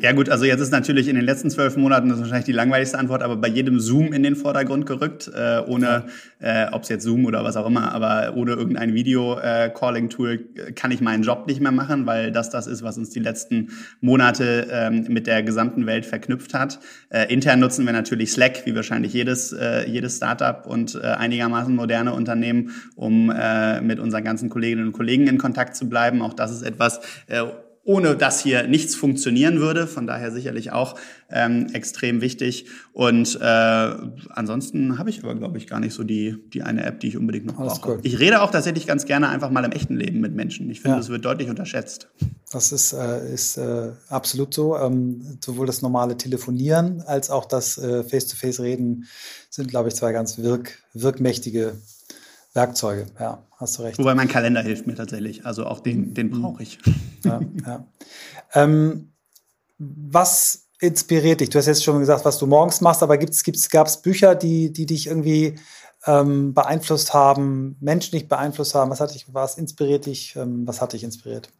Ja gut, also jetzt ist natürlich in den letzten zwölf Monaten, das ist wahrscheinlich die langweiligste Antwort, aber bei jedem Zoom in den Vordergrund gerückt, äh, ohne, äh, ob es jetzt Zoom oder was auch immer, aber ohne irgendein Video-Calling-Tool äh, kann ich meinen Job nicht mehr machen, weil das das ist, was uns die letzten Monate ähm, mit der gesamten Welt verknüpft hat. Äh, intern nutzen wir natürlich Slack, wie wahrscheinlich jedes, äh, jedes Startup und äh, einigermaßen moderne Unternehmen, um äh, mit unseren ganzen Kolleginnen und Kollegen in Kontakt zu bleiben. Auch das ist etwas, äh, ohne dass hier nichts funktionieren würde. Von daher sicherlich auch ähm, extrem wichtig. Und äh, ansonsten habe ich aber, glaube ich, gar nicht so die, die eine App, die ich unbedingt noch Alles brauche. Cool. Ich rede auch tatsächlich ganz gerne einfach mal im echten Leben mit Menschen. Ich finde, ja. das wird deutlich unterschätzt. Das ist, äh, ist äh, absolut so. Ähm, sowohl das normale Telefonieren als auch das äh, Face-to-Face-Reden sind, glaube ich, zwei ganz wirk wirkmächtige Werkzeuge, ja, hast du recht. Wobei mein Kalender hilft mir tatsächlich. Also auch den, den mhm. brauche ich. Ja, ja. Ähm, was inspiriert dich? Du hast jetzt schon gesagt, was du morgens machst, aber gibt's, gibt's, gab es Bücher, die, die dich irgendwie ähm, beeinflusst haben, Menschen nicht beeinflusst haben? Was hat dich, was inspiriert dich? Ähm, was hat dich inspiriert?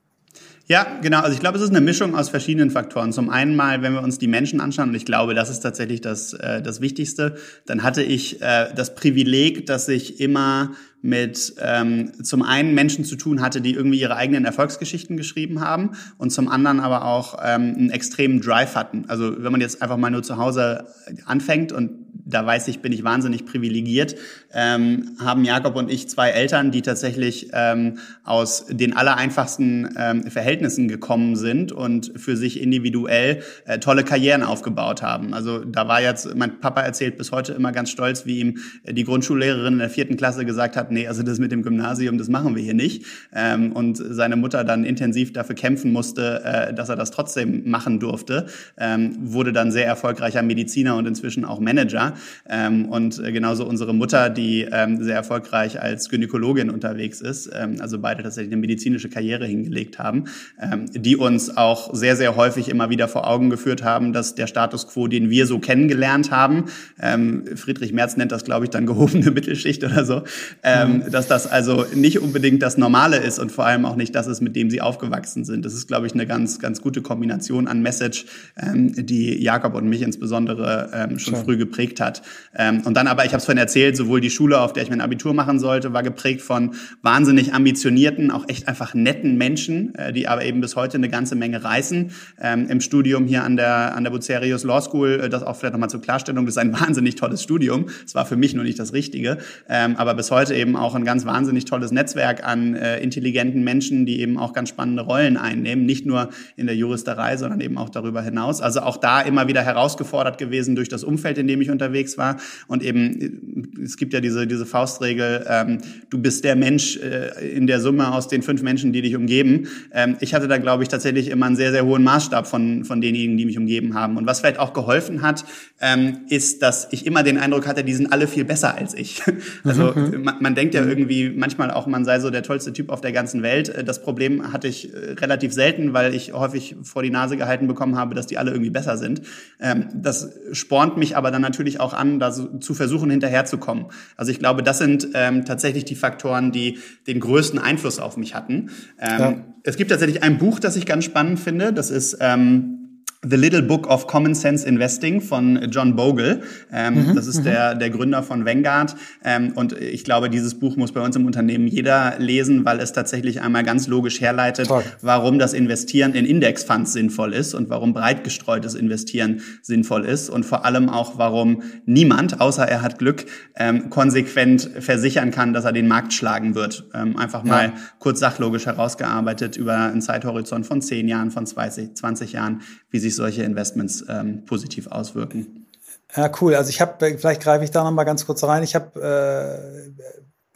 Ja, genau. Also ich glaube, es ist eine Mischung aus verschiedenen Faktoren. Zum einen mal, wenn wir uns die Menschen anschauen, und ich glaube, das ist tatsächlich das, äh, das Wichtigste, dann hatte ich äh, das Privileg, dass ich immer mit ähm, zum einen Menschen zu tun hatte, die irgendwie ihre eigenen Erfolgsgeschichten geschrieben haben und zum anderen aber auch ähm, einen extremen Drive hatten. Also wenn man jetzt einfach mal nur zu Hause anfängt und da weiß ich, bin ich wahnsinnig privilegiert, ähm, haben Jakob und ich zwei Eltern, die tatsächlich ähm, aus den allereinfachsten ähm, Verhältnissen gekommen sind und für sich individuell äh, tolle Karrieren aufgebaut haben. Also da war jetzt, mein Papa erzählt bis heute immer ganz stolz, wie ihm die Grundschullehrerin in der vierten Klasse gesagt hat, nee, also das mit dem Gymnasium, das machen wir hier nicht. Ähm, und seine Mutter dann intensiv dafür kämpfen musste, äh, dass er das trotzdem machen durfte. Ähm, wurde dann sehr erfolgreicher Mediziner und inzwischen auch Manager. Ähm, und äh, genauso unsere Mutter, die ähm, sehr erfolgreich als Gynäkologin unterwegs ist, ähm, also beide tatsächlich eine medizinische Karriere hingelegt haben, ähm, die uns auch sehr, sehr häufig immer wieder vor Augen geführt haben, dass der Status quo, den wir so kennengelernt haben, ähm, Friedrich Merz nennt das, glaube ich, dann gehobene Mittelschicht oder so, ähm, mhm. dass das also nicht unbedingt das Normale ist und vor allem auch nicht das ist, mit dem sie aufgewachsen sind. Das ist, glaube ich, eine ganz, ganz gute Kombination an Message, ähm, die Jakob und mich insbesondere ähm, schon Schön. früh geprägt hat hat. Ähm, und dann aber, ich habe es vorhin erzählt, sowohl die Schule, auf der ich mein Abitur machen sollte, war geprägt von wahnsinnig ambitionierten, auch echt einfach netten Menschen, äh, die aber eben bis heute eine ganze Menge reißen. Ähm, Im Studium hier an der, an der Bucerius Law School, äh, das auch vielleicht nochmal zur Klarstellung, das ist ein wahnsinnig tolles Studium. Es war für mich nur nicht das Richtige, ähm, aber bis heute eben auch ein ganz wahnsinnig tolles Netzwerk an äh, intelligenten Menschen, die eben auch ganz spannende Rollen einnehmen, nicht nur in der Juristerei, sondern eben auch darüber hinaus. Also auch da immer wieder herausgefordert gewesen durch das Umfeld, in dem ich unterwegs war. Und eben, es gibt ja diese, diese Faustregel, ähm, du bist der Mensch äh, in der Summe aus den fünf Menschen, die dich umgeben. Ähm, ich hatte da, glaube ich, tatsächlich immer einen sehr, sehr hohen Maßstab von, von denjenigen, die mich umgeben haben. Und was vielleicht auch geholfen hat, ähm, ist, dass ich immer den Eindruck hatte, die sind alle viel besser als ich. Also mhm. man, man denkt ja irgendwie manchmal auch, man sei so der tollste Typ auf der ganzen Welt. Das Problem hatte ich äh, relativ selten, weil ich häufig vor die Nase gehalten bekommen habe, dass die alle irgendwie besser sind. Ähm, das spornt mich aber dann natürlich auch an, da so, zu versuchen, hinterherzukommen. Also ich glaube, das sind ähm, tatsächlich die Faktoren, die den größten Einfluss auf mich hatten. Ähm, ja. Es gibt tatsächlich ein Buch, das ich ganz spannend finde. Das ist ähm, The Little Book of Common Sense Investing von John Bogle. Ähm, mhm, das ist mhm. der, der Gründer von Vanguard. Ähm, und ich glaube, dieses Buch muss bei uns im Unternehmen jeder lesen, weil es tatsächlich einmal ganz logisch herleitet, Toll. warum das Investieren in Indexfonds sinnvoll ist und warum breit gestreutes Investieren sinnvoll ist und vor allem auch, warum niemand, außer er hat Glück, ähm, konsequent versichern kann, dass er den Markt schlagen wird. Ähm, einfach mal ja. kurz sachlogisch herausgearbeitet über einen Zeithorizont von 10 Jahren, von 20, 20 Jahren, wie sich solche Investments ähm, positiv auswirken. Ja, cool. Also ich habe, vielleicht greife ich da noch mal ganz kurz rein. Ich habe äh,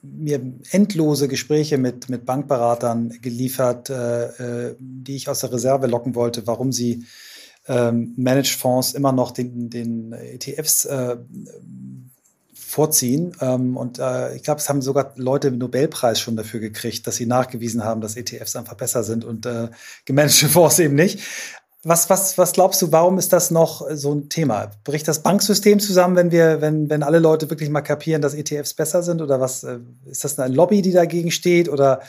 mir endlose Gespräche mit, mit Bankberatern geliefert, äh, äh die ich aus der Reserve locken wollte, warum sie ähm, Managed Fonds immer noch den, den ETFs äh, vorziehen. Ähm, und äh, ich glaube, es haben sogar Leute den Nobelpreis schon dafür gekriegt, dass sie nachgewiesen haben, dass ETFs einfach besser sind und äh, gemanagte Fonds eben nicht. Was, was, was glaubst du, warum ist das noch so ein Thema? Bricht das Banksystem zusammen, wenn wir, wenn, wenn alle Leute wirklich mal kapieren, dass ETFs besser sind? Oder was äh, ist das eine Lobby, die dagegen steht? Oder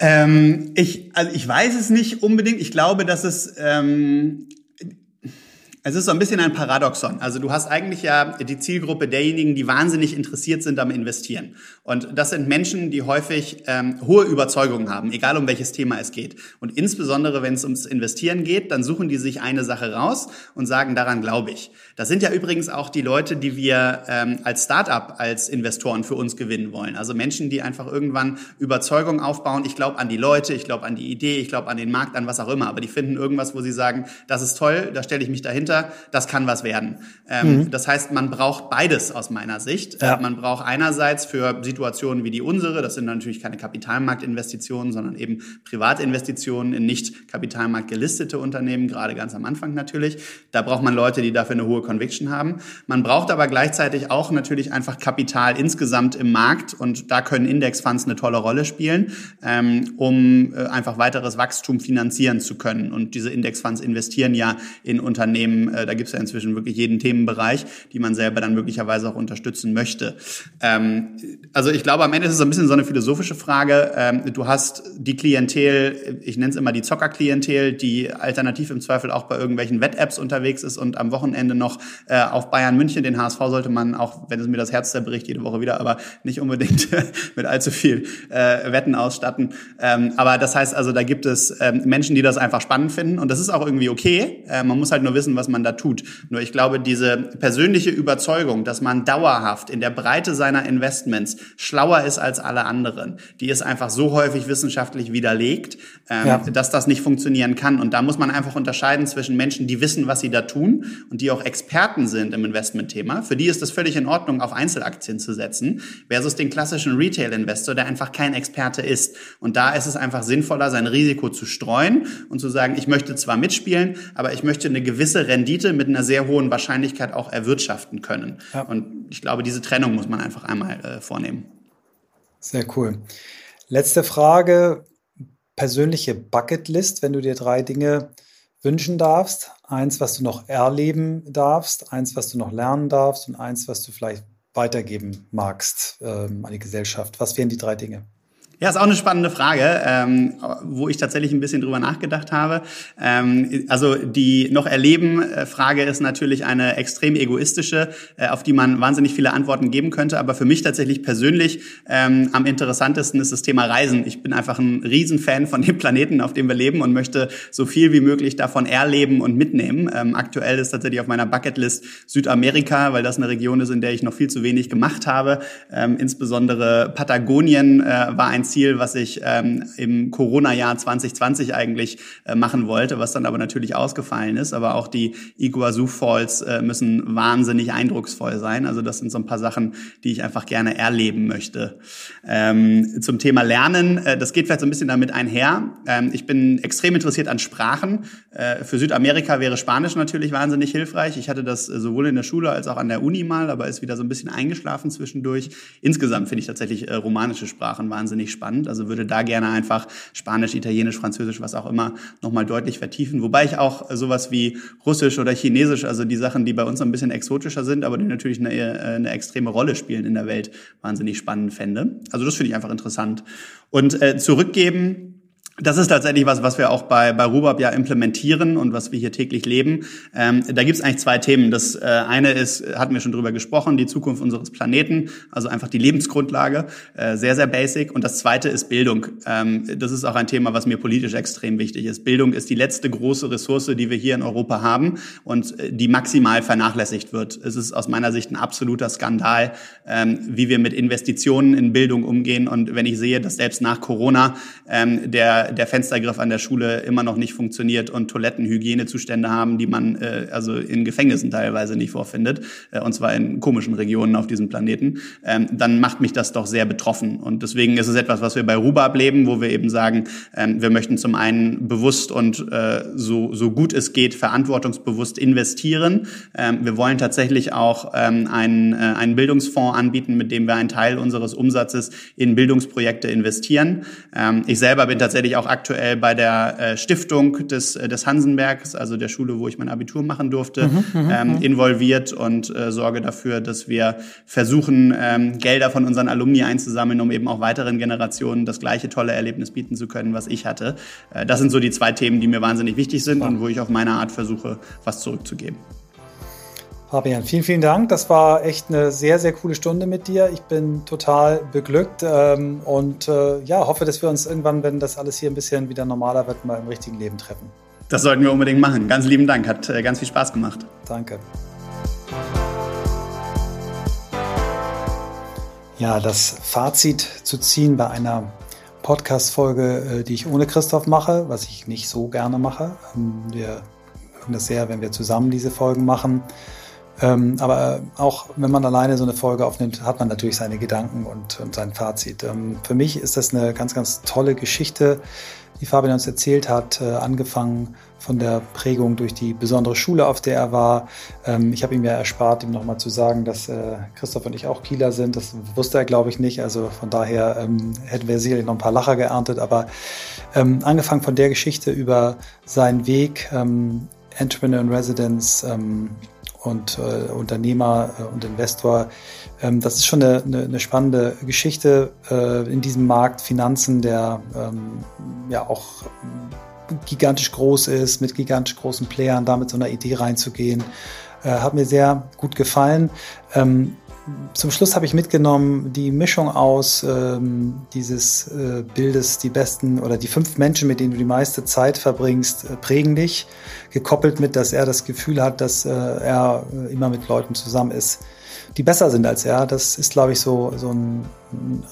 ähm, ich, also ich weiß es nicht unbedingt. Ich glaube, dass es ähm, es ist so ein bisschen ein Paradoxon. Also du hast eigentlich ja die Zielgruppe derjenigen, die wahnsinnig interessiert sind am Investieren. Und das sind Menschen, die häufig ähm, hohe Überzeugungen haben, egal um welches Thema es geht. Und insbesondere, wenn es ums Investieren geht, dann suchen die sich eine Sache raus und sagen, daran glaube ich. Das sind ja übrigens auch die Leute, die wir ähm, als Startup, als Investoren für uns gewinnen wollen. Also Menschen, die einfach irgendwann Überzeugung aufbauen. Ich glaube an die Leute, ich glaube an die Idee, ich glaube an den Markt, an was auch immer. Aber die finden irgendwas, wo sie sagen, das ist toll, da stelle ich mich dahinter dahinter, das kann was werden. Ähm, mhm. Das heißt, man braucht beides aus meiner Sicht. Ja. Äh, man braucht einerseits für Situationen wie die unsere, das sind natürlich keine Kapitalmarktinvestitionen, sondern eben Privatinvestitionen in nicht Kapitalmarkt gelistete Unternehmen, gerade ganz am Anfang natürlich. Da braucht man Leute, die dafür eine hohe Conviction haben. Man braucht aber gleichzeitig auch natürlich einfach Kapital insgesamt im Markt und da können Indexfonds eine tolle Rolle spielen, ähm, um äh, einfach weiteres Wachstum finanzieren zu können. Und diese Indexfonds investieren ja in Unternehmen, äh, da gibt es ja inzwischen wirklich jeden Themenbereich, die man selber dann möglicherweise auch unterstützen möchte. Ähm, also ich glaube, am Ende ist es ein bisschen so eine philosophische Frage. Ähm, du hast die Klientel, ich nenne es immer die Zocker-Klientel, die alternativ im Zweifel auch bei irgendwelchen Wett-Apps unterwegs ist und am Wochenende noch äh, auf Bayern München, den HSV sollte man, auch wenn es mir das Herz zerbricht, jede Woche wieder, aber nicht unbedingt mit allzu viel äh, Wetten ausstatten. Ähm, aber das heißt also, da gibt es ähm, Menschen, die das einfach spannend finden und das ist auch irgendwie okay. Äh, man muss halt nur wissen, was man da tut. Nur ich glaube, diese persönliche Überzeugung, dass man dauerhaft in der Breite seiner Investments schlauer ist als alle anderen, die ist einfach so häufig wissenschaftlich widerlegt, ähm, ja. dass das nicht funktionieren kann. Und da muss man einfach unterscheiden zwischen Menschen, die wissen, was sie da tun und die auch Experten sind im Investmentthema. Für die ist es völlig in Ordnung, auf Einzelaktien zu setzen, versus den klassischen Retail-Investor, der einfach kein Experte ist. Und da ist es einfach sinnvoller, sein Risiko zu streuen und zu sagen, ich möchte zwar mitspielen, aber ich möchte eine gewisse Rendite mit einer sehr hohen Wahrscheinlichkeit auch erwirtschaften können. Ja. Und ich glaube, diese Trennung muss man einfach einmal äh, vornehmen. Sehr cool. Letzte Frage. Persönliche Bucketlist, wenn du dir drei Dinge wünschen darfst. Eins, was du noch erleben darfst, eins, was du noch lernen darfst und eins, was du vielleicht weitergeben magst ähm, an die Gesellschaft. Was wären die drei Dinge? Ja, ist auch eine spannende Frage, ähm, wo ich tatsächlich ein bisschen drüber nachgedacht habe. Ähm, also die noch erleben äh, Frage ist natürlich eine extrem egoistische, äh, auf die man wahnsinnig viele Antworten geben könnte. Aber für mich tatsächlich persönlich ähm, am interessantesten ist das Thema Reisen. Ich bin einfach ein Riesenfan von dem Planeten, auf dem wir leben und möchte so viel wie möglich davon erleben und mitnehmen. Ähm, aktuell ist tatsächlich auf meiner Bucketlist Südamerika, weil das eine Region ist, in der ich noch viel zu wenig gemacht habe. Ähm, insbesondere Patagonien äh, war ein Ziel, was ich ähm, im Corona-Jahr 2020 eigentlich äh, machen wollte, was dann aber natürlich ausgefallen ist. Aber auch die Iguazu Falls äh, müssen wahnsinnig eindrucksvoll sein. Also das sind so ein paar Sachen, die ich einfach gerne erleben möchte. Ähm, zum Thema Lernen, äh, das geht vielleicht so ein bisschen damit einher. Ähm, ich bin extrem interessiert an Sprachen. Äh, für Südamerika wäre Spanisch natürlich wahnsinnig hilfreich. Ich hatte das äh, sowohl in der Schule als auch an der Uni mal, aber ist wieder so ein bisschen eingeschlafen zwischendurch. Insgesamt finde ich tatsächlich äh, romanische Sprachen wahnsinnig spannend. Also würde da gerne einfach Spanisch, Italienisch, Französisch, was auch immer, nochmal deutlich vertiefen. Wobei ich auch sowas wie Russisch oder Chinesisch, also die Sachen, die bei uns ein bisschen exotischer sind, aber die natürlich eine, eine extreme Rolle spielen in der Welt, wahnsinnig spannend fände. Also das finde ich einfach interessant. Und äh, zurückgeben, das ist tatsächlich was, was wir auch bei, bei Rubab ja implementieren und was wir hier täglich leben. Ähm, da gibt es eigentlich zwei Themen. Das äh, eine ist, hatten wir schon drüber gesprochen, die Zukunft unseres Planeten, also einfach die Lebensgrundlage, äh, sehr, sehr basic. Und das zweite ist Bildung. Ähm, das ist auch ein Thema, was mir politisch extrem wichtig ist. Bildung ist die letzte große Ressource, die wir hier in Europa haben und äh, die maximal vernachlässigt wird. Es ist aus meiner Sicht ein absoluter Skandal, ähm, wie wir mit Investitionen in Bildung umgehen. Und wenn ich sehe, dass selbst nach Corona ähm, der Fenstergriff an der Schule immer noch nicht funktioniert und Toilettenhygienezustände haben, die man äh, also in Gefängnissen teilweise nicht vorfindet, äh, und zwar in komischen Regionen auf diesem Planeten, ähm, dann macht mich das doch sehr betroffen. Und deswegen ist es etwas, was wir bei Rubab leben, wo wir eben sagen, ähm, wir möchten zum einen bewusst und äh, so, so gut es geht verantwortungsbewusst investieren. Ähm, wir wollen tatsächlich auch ähm, einen, äh, einen Bildungsfonds anbieten, mit dem wir einen Teil unseres Umsatzes in Bildungsprojekte investieren. Ähm, ich selber bin tatsächlich auch auch aktuell bei der äh, Stiftung des, äh, des Hansenbergs, also der Schule, wo ich mein Abitur machen durfte, mhm, mhm ähm, mhm. involviert und äh, sorge dafür, dass wir versuchen, ähm, Gelder von unseren Alumni einzusammeln, um eben auch weiteren Generationen das gleiche tolle Erlebnis bieten zu können, was ich hatte. Äh, das sind so die zwei Themen, die mir wahnsinnig wichtig sind und wo ich auf meine Art versuche, was zurückzugeben. Fabian, vielen, vielen Dank. Das war echt eine sehr, sehr coole Stunde mit dir. Ich bin total beglückt ähm, und äh, ja, hoffe, dass wir uns irgendwann, wenn das alles hier ein bisschen wieder normaler wird, mal im richtigen Leben treffen. Das sollten wir unbedingt machen. Ganz lieben Dank. Hat äh, ganz viel Spaß gemacht. Danke. Ja, das Fazit zu ziehen bei einer Podcast-Folge, äh, die ich ohne Christoph mache, was ich nicht so gerne mache. Ähm, wir mögen das sehr, wenn wir zusammen diese Folgen machen. Ähm, aber auch wenn man alleine so eine Folge aufnimmt, hat man natürlich seine Gedanken und, und sein Fazit. Ähm, für mich ist das eine ganz, ganz tolle Geschichte, die Fabian uns erzählt hat, äh, angefangen von der Prägung durch die besondere Schule, auf der er war. Ähm, ich habe ihm ja erspart, ihm nochmal zu sagen, dass äh, Christoph und ich auch Kieler sind. Das wusste er, glaube ich, nicht. Also von daher ähm, hätten wir sicherlich noch ein paar Lacher geerntet. Aber ähm, angefangen von der Geschichte über seinen Weg, ähm, Entrepreneur in Residence, ähm, und äh, Unternehmer äh, und Investor. Ähm, das ist schon eine, eine, eine spannende Geschichte äh, in diesem Markt Finanzen, der ähm, ja auch gigantisch groß ist, mit gigantisch großen Playern, da mit so einer Idee reinzugehen. Äh, hat mir sehr gut gefallen. Ähm, zum Schluss habe ich mitgenommen die Mischung aus ähm, dieses äh, Bildes, die besten oder die fünf Menschen, mit denen du die meiste Zeit verbringst, äh, prägen dich, gekoppelt mit, dass er das Gefühl hat, dass äh, er äh, immer mit Leuten zusammen ist, die besser sind als er. Das ist, glaube ich, so, so ein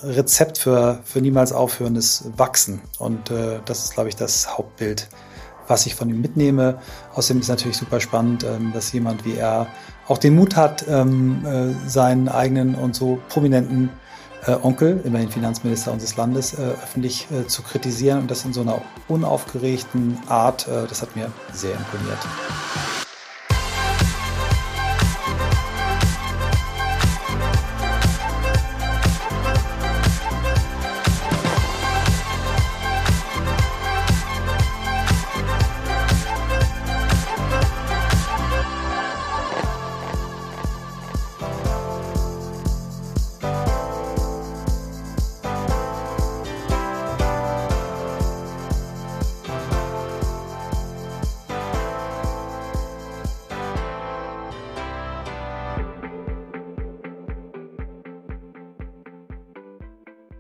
Rezept für, für niemals aufhörendes Wachsen. Und äh, das ist, glaube ich, das Hauptbild, was ich von ihm mitnehme. Außerdem ist natürlich super spannend, ähm, dass jemand wie er auch den Mut hat, ähm, äh, seinen eigenen und so prominenten äh, Onkel, immerhin Finanzminister unseres Landes, äh, öffentlich äh, zu kritisieren und das in so einer unaufgeregten Art. Äh, das hat mir sehr imponiert.